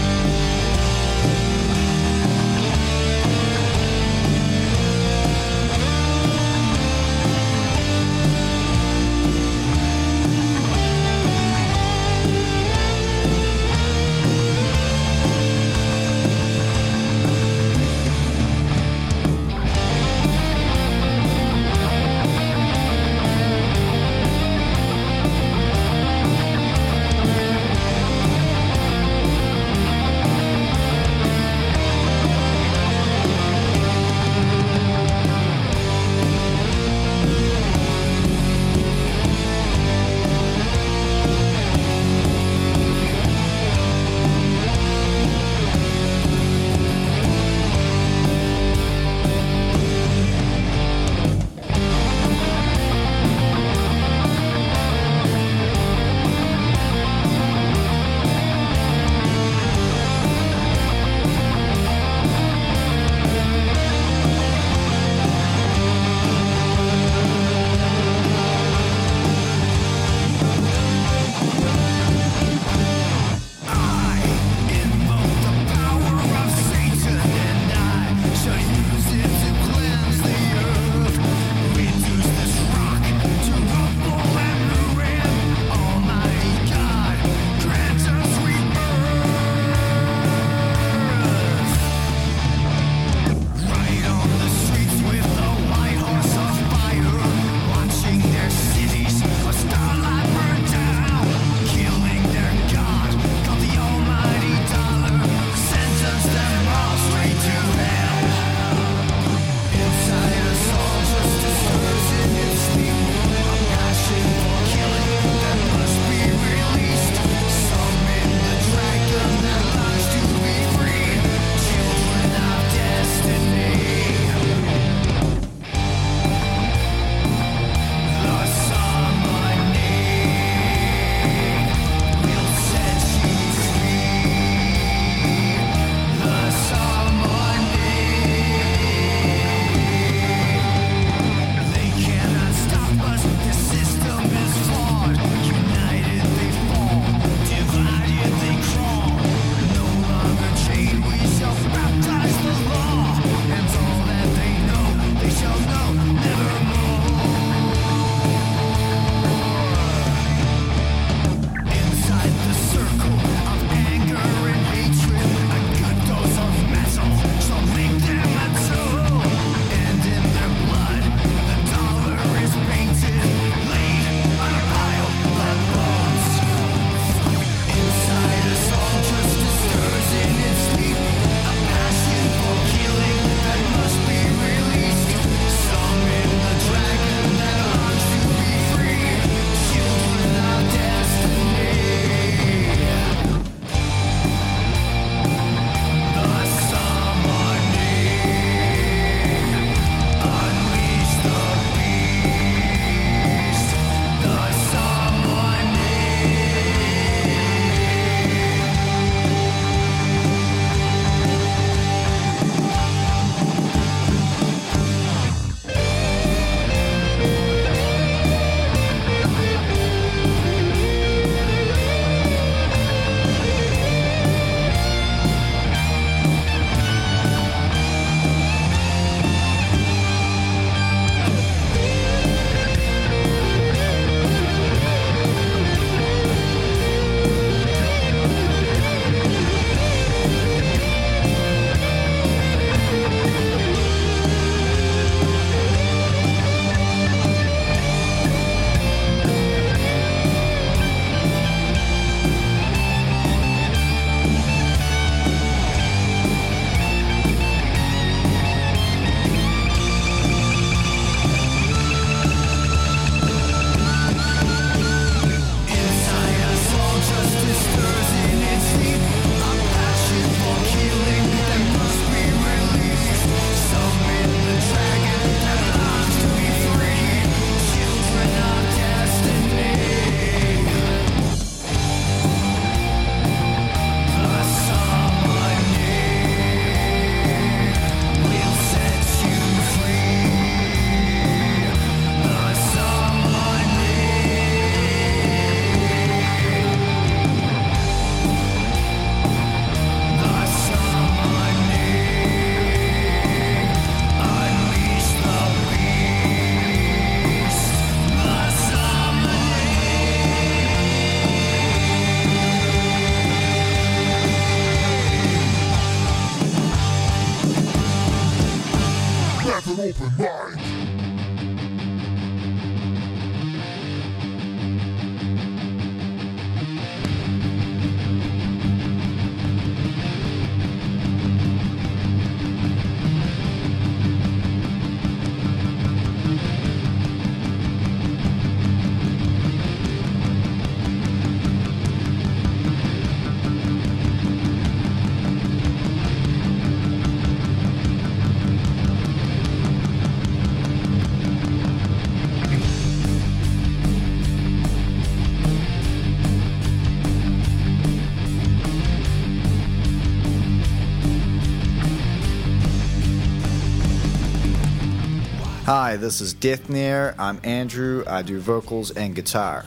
[SPEAKER 11] Hi, this is Deathnir. I'm Andrew. I do vocals and guitar.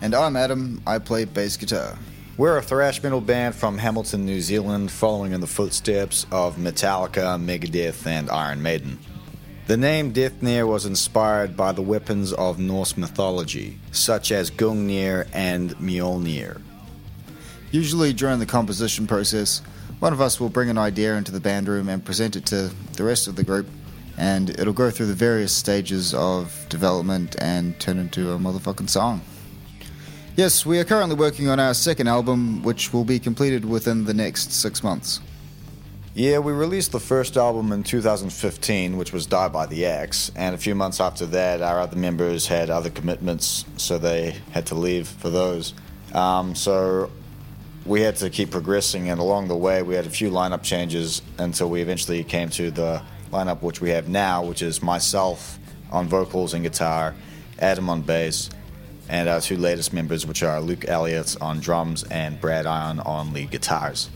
[SPEAKER 12] And I'm Adam. I play bass guitar.
[SPEAKER 11] We're a thrash metal band from Hamilton, New Zealand, following in the footsteps of Metallica, Megadeth, and Iron Maiden. The name Deathnir was inspired by the weapons of Norse mythology, such as Gungnir and Mjolnir.
[SPEAKER 12] Usually during the composition process, one of us will bring an idea into the band room and present it to the rest of the group, and it'll go through the various stages of development and turn into a motherfucking song. Yes, we are currently working on our second album, which will be completed within the next six months.
[SPEAKER 11] Yeah, we released the first album in 2015, which was Die by the Axe, and a few months after that, our other members had other commitments, so they had to leave for those. Um, so we had to keep progressing, and along the way, we had a few lineup changes until we eventually came to the lineup which we have now, which is myself on vocals and guitar, Adam on bass, and our two latest members, which are Luke Elliott on drums and Brad Iron on lead guitars.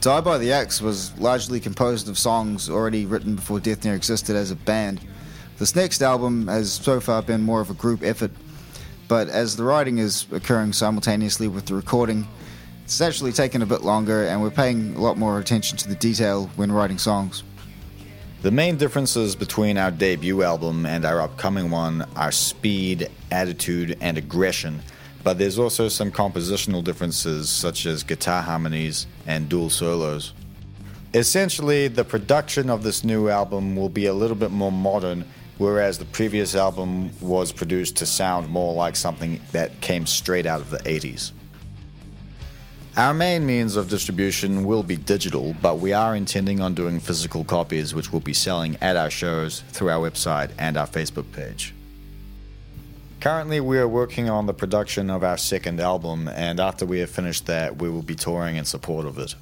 [SPEAKER 12] Die by the Axe was largely composed of songs already written before Deathnir existed as a band. This next album has so far been more of a group effort, but as the writing is occurring simultaneously with the recording, it's actually taken a bit longer and we're paying a lot more attention to the detail when writing songs.
[SPEAKER 11] The main differences between our debut album and our upcoming one are speed, attitude, and aggression, but there's also some compositional differences such as guitar harmonies and dual solos. Essentially, the production of this new album will be a little bit more modern, whereas the previous album was produced to sound more like something that came straight out of the 80s. Our main means of distribution will be digital, but we are intending on doing physical copies which we'll be selling at our shows through our website and our Facebook page. Currently, we are working on the production of our second album, and after we have finished that, we will be touring in support of it.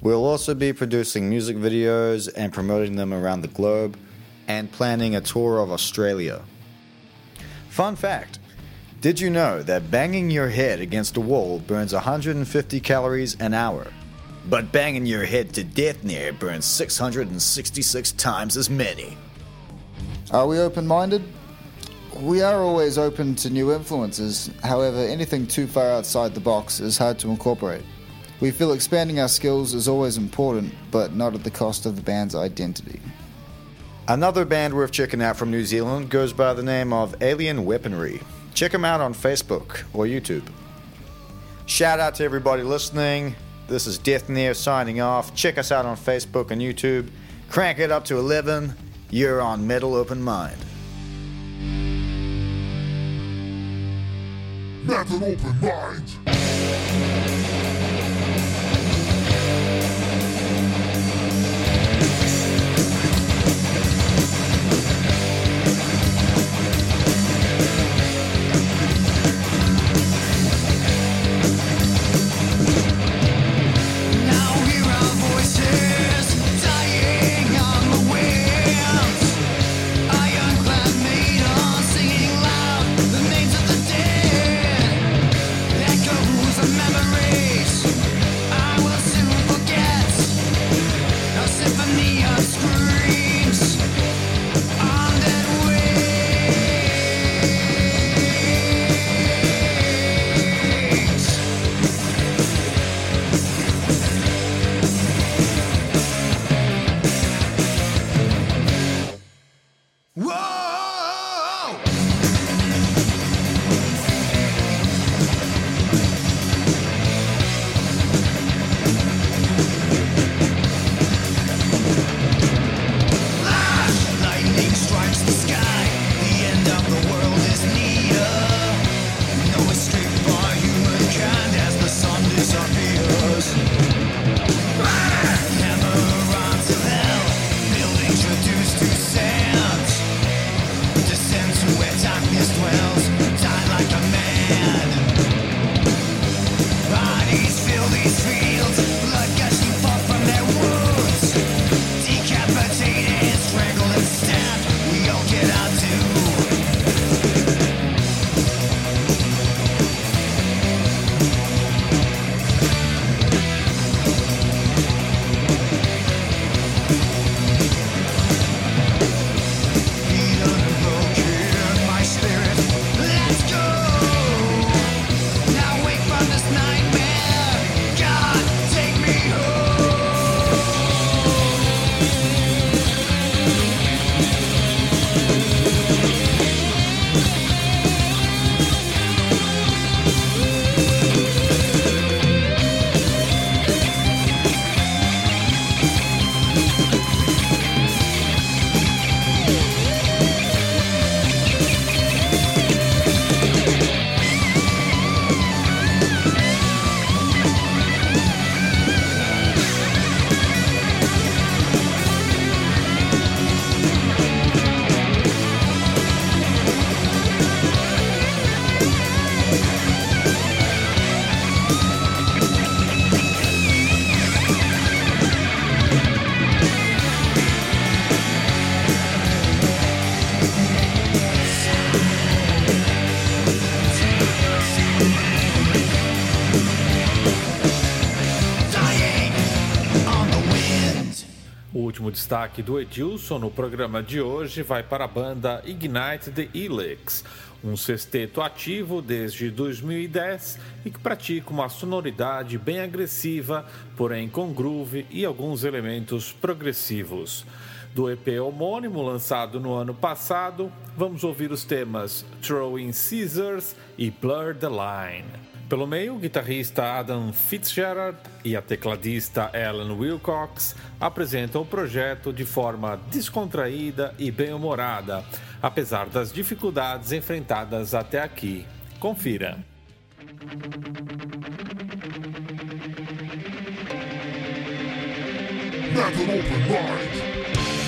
[SPEAKER 11] We'll also be producing music videos and promoting them around the globe, and planning a tour of Australia. Fun fact did you know that banging your head against a wall burns 150 calories an hour? But banging your head to Deathnir burns 666 times as many.
[SPEAKER 12] Are we open minded? We are always open to new influences, however, anything too far outside the box is hard to incorporate. We feel expanding our skills is always important, but not at the cost of the band's identity.
[SPEAKER 11] Another band worth checking out from New Zealand goes by the name of Alien Weaponry. Check them out on Facebook or YouTube. Shout out to everybody listening. This is Deathnir signing off. Check us out on Facebook and YouTube. Crank it up to 11. You're on Metal Open Mind.
[SPEAKER 5] Metal open mind.
[SPEAKER 2] Destaque do Edilson no programa de hoje vai para a banda Ignite the Elix, um sexteto ativo desde 2010 e que pratica uma sonoridade bem agressiva, porém com groove e alguns elementos progressivos. Do EP homônimo lançado no ano passado, vamos ouvir os temas Throwing Scissors e Blur the Line. Pelo meio, o guitarrista Adam Fitzgerald e a tecladista Ellen Wilcox apresentam o projeto de forma descontraída e bem-humorada, apesar das dificuldades enfrentadas até aqui. Confira.
[SPEAKER 5] Open mind.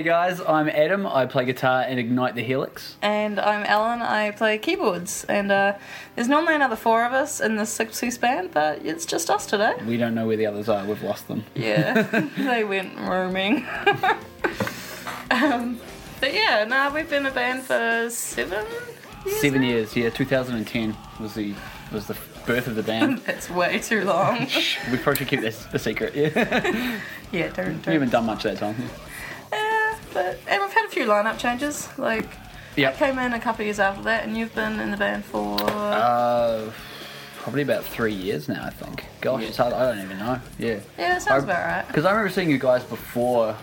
[SPEAKER 13] Hey guys, I'm Adam. I play guitar and Ignite the Helix.
[SPEAKER 14] And I'm Ellen. I play keyboards. And uh, there's normally another four of us in the six piece band, but it's just us today.
[SPEAKER 13] We don't know where the others are. We've lost them.
[SPEAKER 14] Yeah, *laughs* *laughs* they went roaming. *laughs* um, but yeah, no, we've been a band for seven years.
[SPEAKER 13] Seven
[SPEAKER 14] now?
[SPEAKER 13] years. Yeah, 2010 was the was the birth of the band.
[SPEAKER 14] That's way too long.
[SPEAKER 13] we probably should keep this a secret. Yeah,
[SPEAKER 14] yeah, don't.
[SPEAKER 13] we
[SPEAKER 14] don't.
[SPEAKER 13] haven't done much that time.
[SPEAKER 14] Yeah, but and we've had a few lineup changes. Like,
[SPEAKER 13] Yep.
[SPEAKER 14] I came in a couple of years after that, and you've been in the band for.
[SPEAKER 13] Uh, probably about three years now, I think. Gosh, it's hard. I don't even know. Yeah.
[SPEAKER 14] yeah, that sounds
[SPEAKER 13] I-
[SPEAKER 14] about right.
[SPEAKER 13] Because I remember seeing you guys before.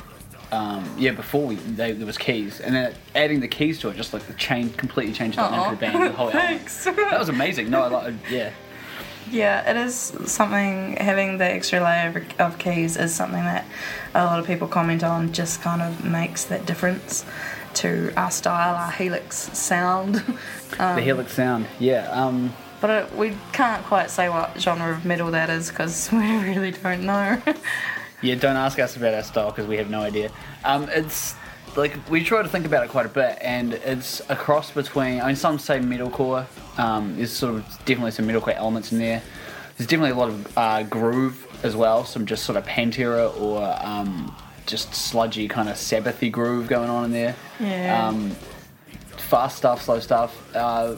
[SPEAKER 13] Um, yeah, before we they, there was keys, and then adding the keys to it just like the change completely changed the dynamic of the band. The whole *laughs* album. That was amazing. No, I like yeah.
[SPEAKER 14] Yeah, it is something, having the extra layer of- keys is something that a lot of people comment on, just kind of makes that difference to our style, our Helix sound. *laughs*
[SPEAKER 13] the Helix sound. Yeah. Um,
[SPEAKER 14] But it, we can't quite say what genre of metal that is because *laughs* we really don't know. *laughs*
[SPEAKER 13] yeah. Don't ask us about our style because we have no idea. Um, it's like we try to think about it quite a bit, and it's a cross between. I mean, some say metalcore. Um, there's sort of definitely some metalcore elements in there. There's definitely a lot of uh, groove as well. Some just sort of Pantera or um, just sludgy kind of Sabbathy groove going on in there.
[SPEAKER 14] Yeah.
[SPEAKER 13] Um, fast stuff, slow stuff. Uh,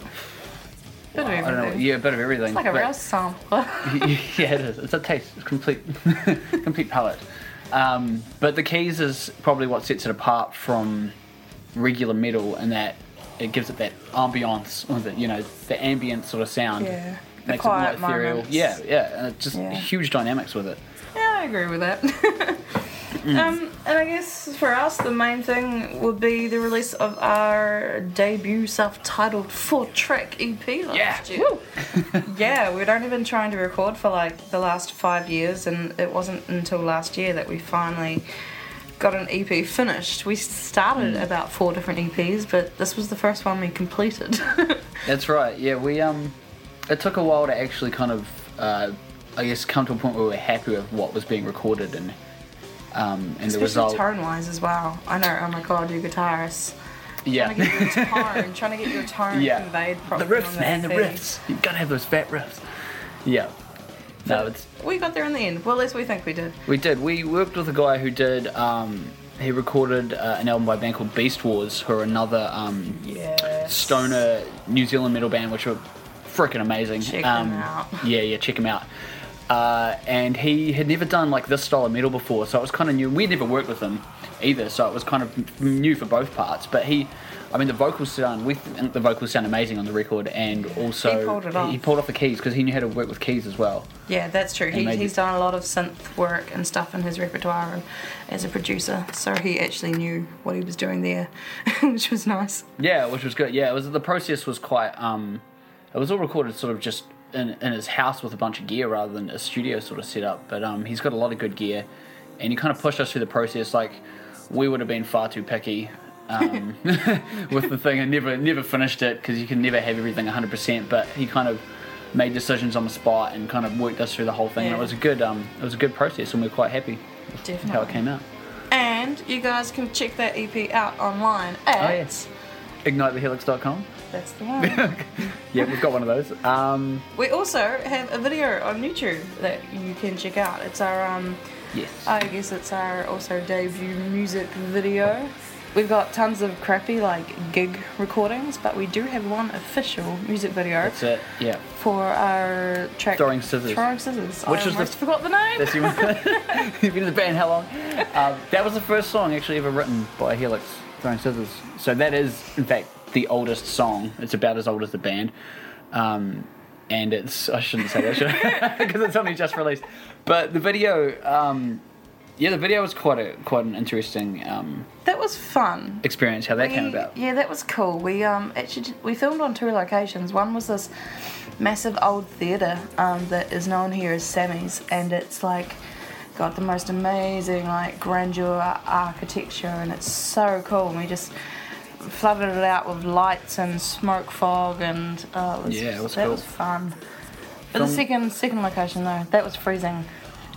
[SPEAKER 14] Bit of
[SPEAKER 13] I don't know. Yeah, a bit of everything.
[SPEAKER 14] It's like a real sampler. *laughs* *laughs*
[SPEAKER 13] yeah, it is. It's a taste, it's complete, *laughs* complete palette. Um, but the keys is probably what sets it apart from regular metal, in that it gives it that ambiance, or the, you know, the ambient sort of sound.
[SPEAKER 14] Yeah. The
[SPEAKER 13] Makes it more ethereal.
[SPEAKER 14] moments.
[SPEAKER 13] Yeah, yeah, and it's just
[SPEAKER 14] Yeah.
[SPEAKER 13] huge dynamics with it.
[SPEAKER 14] Yeah, I agree with that. *laughs*
[SPEAKER 13] Mm.
[SPEAKER 14] um, and I guess for us, the main thing would be the release of our debut self-titled four-track EP last
[SPEAKER 13] Yeah.
[SPEAKER 14] year. *laughs* *laughs* yeah, we'd only been trying to record for like the last five years, and it wasn't until last year that we finally got an EP finished. We started
[SPEAKER 13] Mm.
[SPEAKER 14] about four different EPs, but this was the first one we completed. *laughs*
[SPEAKER 13] That's right. Yeah, we um, it took a while to actually kind of, uh, I guess, come to a point where we were happy with what was being recorded and um, and the
[SPEAKER 14] Especially
[SPEAKER 13] result.
[SPEAKER 14] tone-wise as well. I know. Oh my god, you guitarists.
[SPEAKER 13] yeah.
[SPEAKER 14] Trying to get your *laughs* tone, trying to get your tone
[SPEAKER 13] Yeah.
[SPEAKER 14] conveyed
[SPEAKER 13] The
[SPEAKER 14] properly. on
[SPEAKER 13] riffs, man, the
[SPEAKER 14] thing.
[SPEAKER 13] riffs. You gotta have those fat riffs. Yeah. No, it's
[SPEAKER 14] We got there in the end. Well, at least we think we did.
[SPEAKER 13] we did. We worked with a guy who did. Um, he recorded uh, an album by a band called Beast Wars, who are another um,
[SPEAKER 14] Yeah.
[SPEAKER 13] stoner New Zealand metal band, which were freaking amazing.
[SPEAKER 14] Check
[SPEAKER 13] um,
[SPEAKER 14] them out. *laughs*
[SPEAKER 13] Yeah, yeah, check him out. Uh, and he had never done like this style of metal before, so it was kind of new. We'd never worked with him either, so it was kind of new for both parts. But he, I mean, the vocals sound. We think the vocals sound amazing on the record, and also
[SPEAKER 14] He pulled it off.
[SPEAKER 13] he pulled off the keys because he knew how to work with keys as well.
[SPEAKER 14] Yeah, that's true. He, he's done a lot of synth work and stuff in his repertoire and as a producer, so he actually knew what he was doing there, *laughs* which was nice.
[SPEAKER 13] Yeah, which was good. Yeah, it was the process was quite. Um, it was all recorded sort of just in, in his house with a bunch of gear rather than a studio sort of setup. But um, he's got a lot of good gear, and he kind of pushed us through the process. Like we would have been far too picky um, *laughs* *laughs* with the thing and never never finished it because you can never have everything 100%. But he kind of made decisions on the spot and kind of worked us through the whole thing. And it was a good um, it was a good process, and we are quite happy with how it came out.
[SPEAKER 14] And you guys can check that EP out online at.
[SPEAKER 13] Oh yes, ignitethehelix.com.
[SPEAKER 14] That's the *laughs* one.
[SPEAKER 13] Yeah, we've got one of those. Um,
[SPEAKER 14] we also have a video on YouTube that you can check out. It's our um.
[SPEAKER 13] yes.
[SPEAKER 14] I guess it's our also debut music video. We've got tons of crappy like gig recordings, but we do have one official music video
[SPEAKER 13] That's it. Yeah.
[SPEAKER 14] for our track
[SPEAKER 13] Throwing Scissors.
[SPEAKER 14] Throwing Scissors.
[SPEAKER 13] Which
[SPEAKER 14] I
[SPEAKER 13] was the-
[SPEAKER 14] forgot the name.
[SPEAKER 13] That's you. *laughs* *laughs* You've been in the band how long? Um, that was the first song actually ever written by Helix, Throwing Scissors. So that is, in fact, the oldest song. It's about as old as the band. Um, and it's, I shouldn't say that, should Because *laughs* it's only just released. But the video, um, yeah, the video was quite a quite an interesting um,
[SPEAKER 14] That was fun.
[SPEAKER 13] experience. How that came about.
[SPEAKER 14] Yeah, that was cool. We um actually we filmed on two locations. One was this massive old theatre um, that is known here as Sammy's, and it's like got the most amazing like grandeur architecture, and it's so cool. And we just flooded it out with lights and smoke fog, and uh, it was,
[SPEAKER 13] Yeah, it was
[SPEAKER 14] that
[SPEAKER 13] cool.
[SPEAKER 14] was fun. But the second second location though, that was freezing.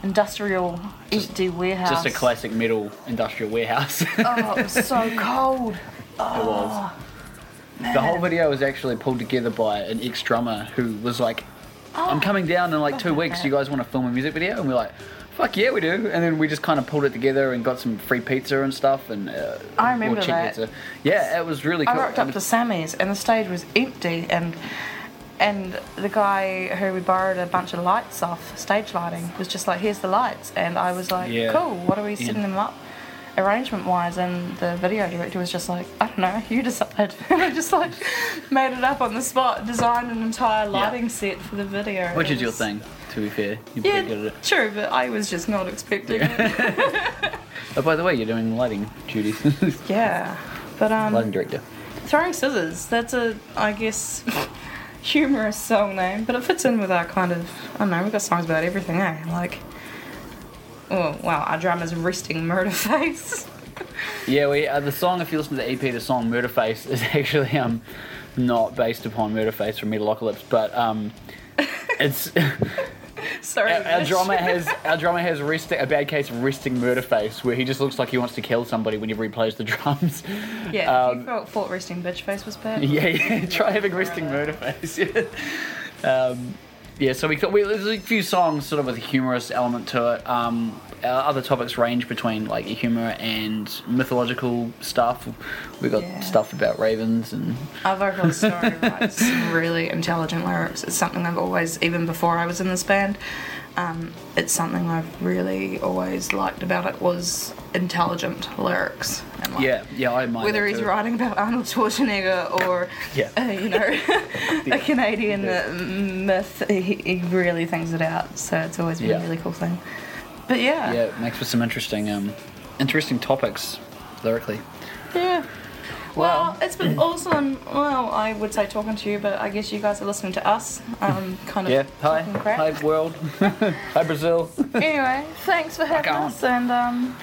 [SPEAKER 14] Industrial empty warehouse.
[SPEAKER 13] Just a classic metal industrial warehouse. *laughs*
[SPEAKER 14] Oh, it was so cold. Oh,
[SPEAKER 13] It was. The whole video was actually pulled together by an ex drummer who was like, I'm coming down in like two weeks. You guys want to film a music video? And we're like, fuck yeah, we do. And then we just kind of pulled it together and got some free pizza and stuff. And uh,
[SPEAKER 14] I remember that.
[SPEAKER 13] Pizza. Yeah, it was really
[SPEAKER 14] I
[SPEAKER 13] cool.
[SPEAKER 14] rocked up to Sammy's and the stage was empty and and the guy who we borrowed a bunch of lights off, stage lighting, was just like, "Here's the lights," and I was like,
[SPEAKER 13] Yeah.
[SPEAKER 14] "Cool. What are we
[SPEAKER 13] Yeah.
[SPEAKER 14] setting them up?" Arrangement wise, and the video director was just like, I don't know, you decide. *laughs* and I just like made it up on the spot, designed an entire lighting set for the video.
[SPEAKER 13] Which is your thing, to be fair. You're pretty good at
[SPEAKER 14] Yeah,
[SPEAKER 13] it.
[SPEAKER 14] true, but I was just not expecting it. *laughs* *laughs*
[SPEAKER 13] Oh, by the way, you're doing lighting duties.
[SPEAKER 14] yeah, but um,
[SPEAKER 13] lighting director.
[SPEAKER 14] Throwing Scissors, that's a, I guess, humorous song name, but it fits in with our kind of, I don't know, we've got songs about everything, eh? Like, oh, wow, our drummer's resting murder *laughs* face.
[SPEAKER 13] Yeah, we uh, the song. If you listen to the EP, the song "Murderface" is *laughs* actually um not based upon Murderface from Metalocalypse, but um *laughs* it's *laughs*
[SPEAKER 14] Sorry.
[SPEAKER 13] our, our drummer *laughs* has our drummer has a bad case of resting murder face, where he just looks like he wants to kill somebody whenever he plays the *laughs* drums.
[SPEAKER 14] Yeah,
[SPEAKER 13] um,
[SPEAKER 14] you felt, thought resting bitch face was bad.
[SPEAKER 13] Yeah, yeah. Try having resting Murderface. Yeah. Um, yeah, so we, got- we there's a few songs sort of with a humorous element to it. Um, our other topics range between like humor and mythological stuff. We got
[SPEAKER 14] Yeah.
[SPEAKER 13] stuff about ravens and
[SPEAKER 14] vocalist story writes *laughs* really intelligent lyrics. It's something I've always, even before I was in this band, um, it's something I've really always liked about it was intelligent lyrics. And like,
[SPEAKER 13] yeah, yeah, I admire
[SPEAKER 14] whether he's
[SPEAKER 13] too.
[SPEAKER 14] writing about Arnold Schwarzenegger or *laughs*
[SPEAKER 13] Yeah.
[SPEAKER 14] uh, you know *laughs* a Canadian uh, myth, he, he really thinks it out. So it's always been
[SPEAKER 13] Yeah.
[SPEAKER 14] a really cool thing. But yeah,
[SPEAKER 13] Yeah, it makes for some interesting, um, interesting topics lyrically.
[SPEAKER 14] Yeah. Well, it's been awesome. Well, I would say talking to you, but I guess you guys are listening to us. Um, kind of
[SPEAKER 13] Yeah, hi,
[SPEAKER 14] crap.
[SPEAKER 13] hi world, *laughs* hi Brazil.
[SPEAKER 14] Anyway, thanks for having us, and um,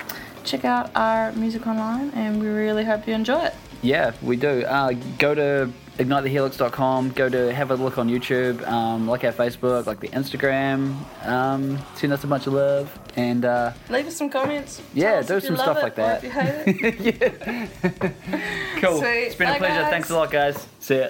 [SPEAKER 14] check out our music online, and we really hope you enjoy it.
[SPEAKER 13] Yeah, we do. Uh, go to ignitethehelix.com. Go to have a look on YouTube. Um, like our Facebook, like the Instagram. Um, send us a bunch of love and uh,
[SPEAKER 14] Leave us some comments.
[SPEAKER 13] Yeah, do some stuff
[SPEAKER 14] it
[SPEAKER 13] like
[SPEAKER 14] or
[SPEAKER 13] that.
[SPEAKER 14] if you hate it. *laughs*
[SPEAKER 13] cool.
[SPEAKER 14] Sweet.
[SPEAKER 13] It's been a pleasure.
[SPEAKER 14] guys.
[SPEAKER 13] Thanks a lot, guys. See ya.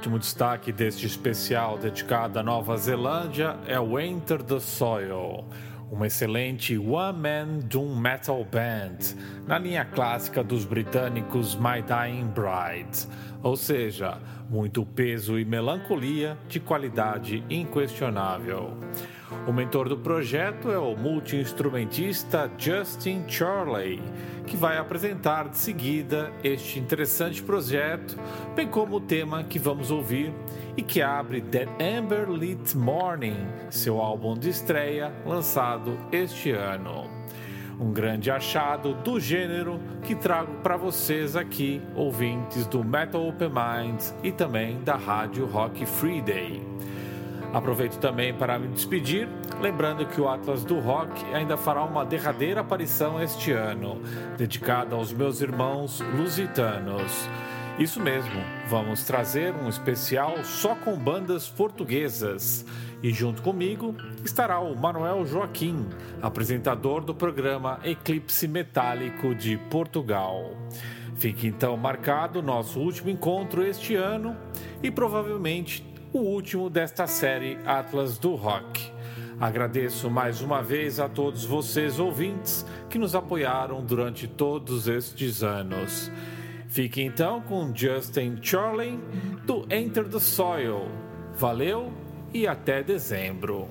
[SPEAKER 2] Último destaque deste especial dedicado à Nova Zelândia é o Enter the Soil, uma excelente one-man doom metal band na linha clássica dos britânicos My Dying Bride, ou seja, muito peso e melancolia de qualidade inquestionável. O mentor do projeto é o multi-instrumentista Justin Charley, que vai apresentar de seguida este interessante projeto, bem como o tema que vamos ouvir e que abre The Amber Lit Morning, seu álbum de estreia lançado este ano. Um grande achado do gênero que trago para vocês aqui, ouvintes do Metal Open Mind e também da Rádio Rock Free Day. Aproveito também para me despedir, lembrando que o Atlas do Rock ainda fará uma derradeira aparição este ano, dedicada aos meus irmãos lusitanos. Isso mesmo, vamos trazer um especial só com bandas portuguesas. E junto comigo estará o Manuel Joaquim, apresentador do programa Eclipse Metálico de Portugal. Fique então marcado nosso último encontro este ano e provavelmente o último desta série Atlas do Rock. Agradeço mais uma vez a todos vocês ouvintes que nos apoiaram durante todos estes anos. Fique então com Justin Charlie do Enter the Soil. Valeu e até dezembro.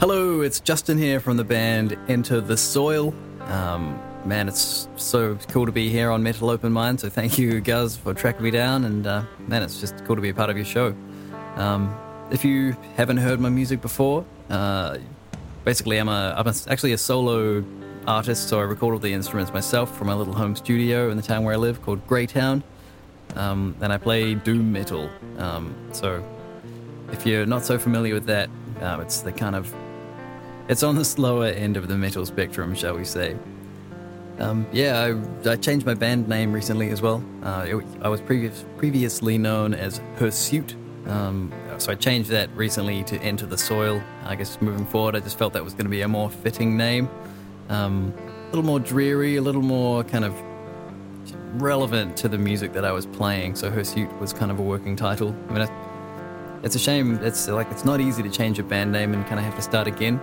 [SPEAKER 15] Hello, it's Justin here from the band Enter the Soil. Um, man, it's so cool to be here on Metal Open Mind. So thank you, guys, for tracking me down. And uh, man, it's just cool to be a part of your show. Um, if you haven't heard my music before, uh, basically I'm a I'm a, actually a solo artist. So I record all the instruments myself from my little home studio in the town where I live called Greytown. Um, and I play doom metal. Um, so if you're not so familiar with that, uh, it's the kind of it's on the slower end of the metal spectrum, shall we say. Um, yeah, I, I changed my band name recently as well. Uh, it, I was previous, previously known as Pursuit, um, so I changed that recently to Enter the Soil. I guess moving forward, I just felt that was going to be a more fitting name. Um, a little more dreary, a little more kind of relevant to the music that I was playing. So Pursuit was kind of a working title. I mean, I, it's a shame. It's like it's not easy to change a band name and kind of have to start again.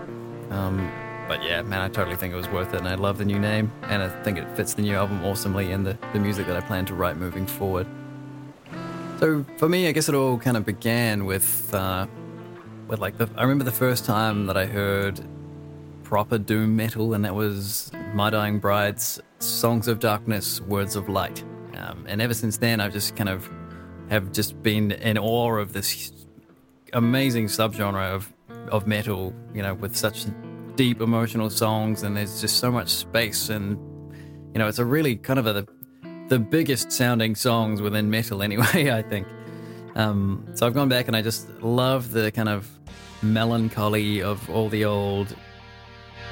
[SPEAKER 15] Um, but yeah, man, I totally think it was worth it, and I love the new name, and I think it fits the new album awesomely and the, the music that I plan to write moving forward. So for me, I guess it all kind of began with, uh, with like the. I remember the first time that I heard proper doom metal, and that was My Dying Bride's "Songs of Darkness, Words of Light," um, and ever since then, I've just kind of have just been in awe of this amazing subgenre of of metal. You know, with such deep emotional songs, and there's just so much space, and you know, it's a really kind of a the biggest sounding songs within metal *laughs* anyway. I think. Um, so I've gone back and I just love the kind of melancholy of all the old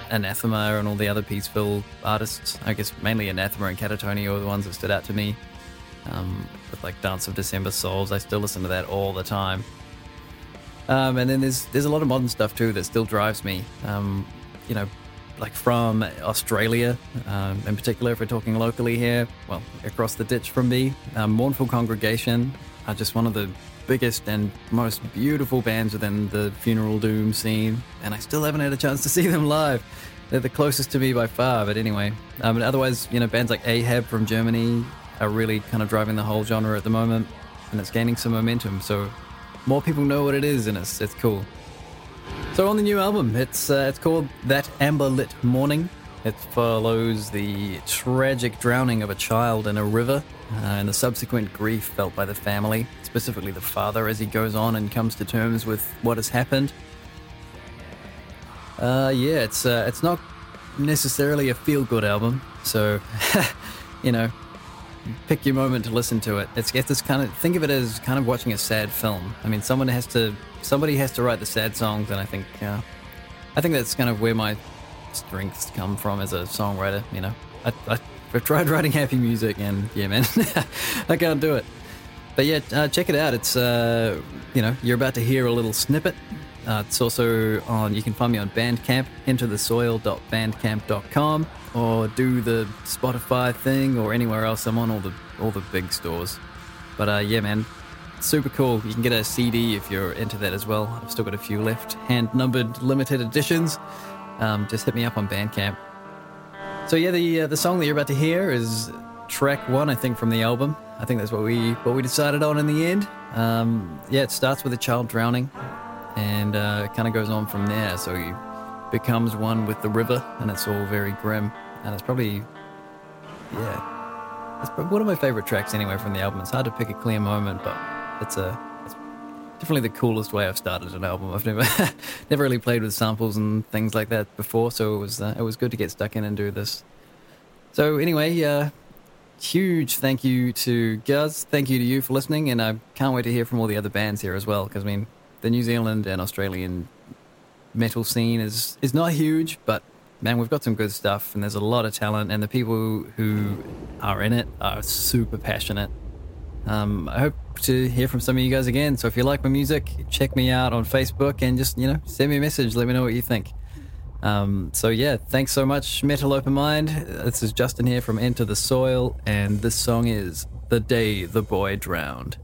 [SPEAKER 15] Anathema and all the other Peaceville artists. I guess mainly Anathema and Katatonia are the ones that stood out to me. Um, with like Dance of December Souls, I still listen to that all the time. Um, and then there's there's a lot of modern stuff too that still drives me. Um, you know, like from Australia, um, in particular, if we're talking locally here, well, across the ditch from me, um, Mournful Congregation are just one of the biggest and most beautiful bands within the funeral doom scene, and I still haven't had a chance to see them live. They're the closest to me by far, but anyway. Um, otherwise, you know, bands like Ahab from Germany are really kind of driving the whole genre at the moment, and it's gaining some momentum. So more people know what it is, and it's it's cool. So on the new album, it's uh, it's called That Amber Lit Morning. It follows the tragic drowning of a child in a river uh, and the subsequent grief felt by the family, specifically the father, as he goes on and comes to terms with what has happened. Uh, yeah, it's uh, it's not necessarily a feel good album, so *laughs* you know, pick your moment to listen to it. It's it's this kind of think of it as kind of watching a sad film. I mean, someone has to somebody has to write the sad songs, and I think uh, I think that's kind of where my strengths come from as a songwriter. You know, I, I, I've tried writing happy music, and yeah, man, *laughs* I can't do it. But yeah, uh, check it out. It's uh, you know, you're about to hear a little snippet. Uh, it's also on. You can find me on Bandcamp, enterthesoil.bandcamp.com, or do the Spotify thing, or anywhere else. I'm on all the all the big stores. But uh, yeah, man, super cool. You can get a CD if you're into that as well. I've still got a few left, hand numbered, limited editions. Um, just hit me up on Bandcamp. So yeah, the uh, the song that you're about to hear is track one, I think, from the album. I think that's what we what we decided on in the end. Um, yeah, it starts with a child drowning, and uh, it kind of goes on from there. So he becomes one with the river, and it's all very grim. And it's probably, yeah, it's probably one of my favorite tracks anyway from the album. It's hard to pick a clear moment, but it's a it's definitely the coolest way I've started an album. I've never *laughs* never really played with samples and things like that before, so it was uh, it was good to get stuck in and do this. So anyway, uh, huge thank you to Guz. Thank you to you for listening, and I can't wait to hear from all the other bands here as well. Because I mean, the New Zealand and Australian metal scene is is not huge, but man, we've got some good stuff, and there's a lot of talent, and the people who are in it are super passionate. Um, I hope to hear from some of you guys again. So if you like my music, check me out on Facebook and just you know send me a message. Let me know what you think. Um, so yeah, thanks so much, Metal Open Mind. This is Justin here from Enter the Soil, and this song is "The Day the Boy Drowned."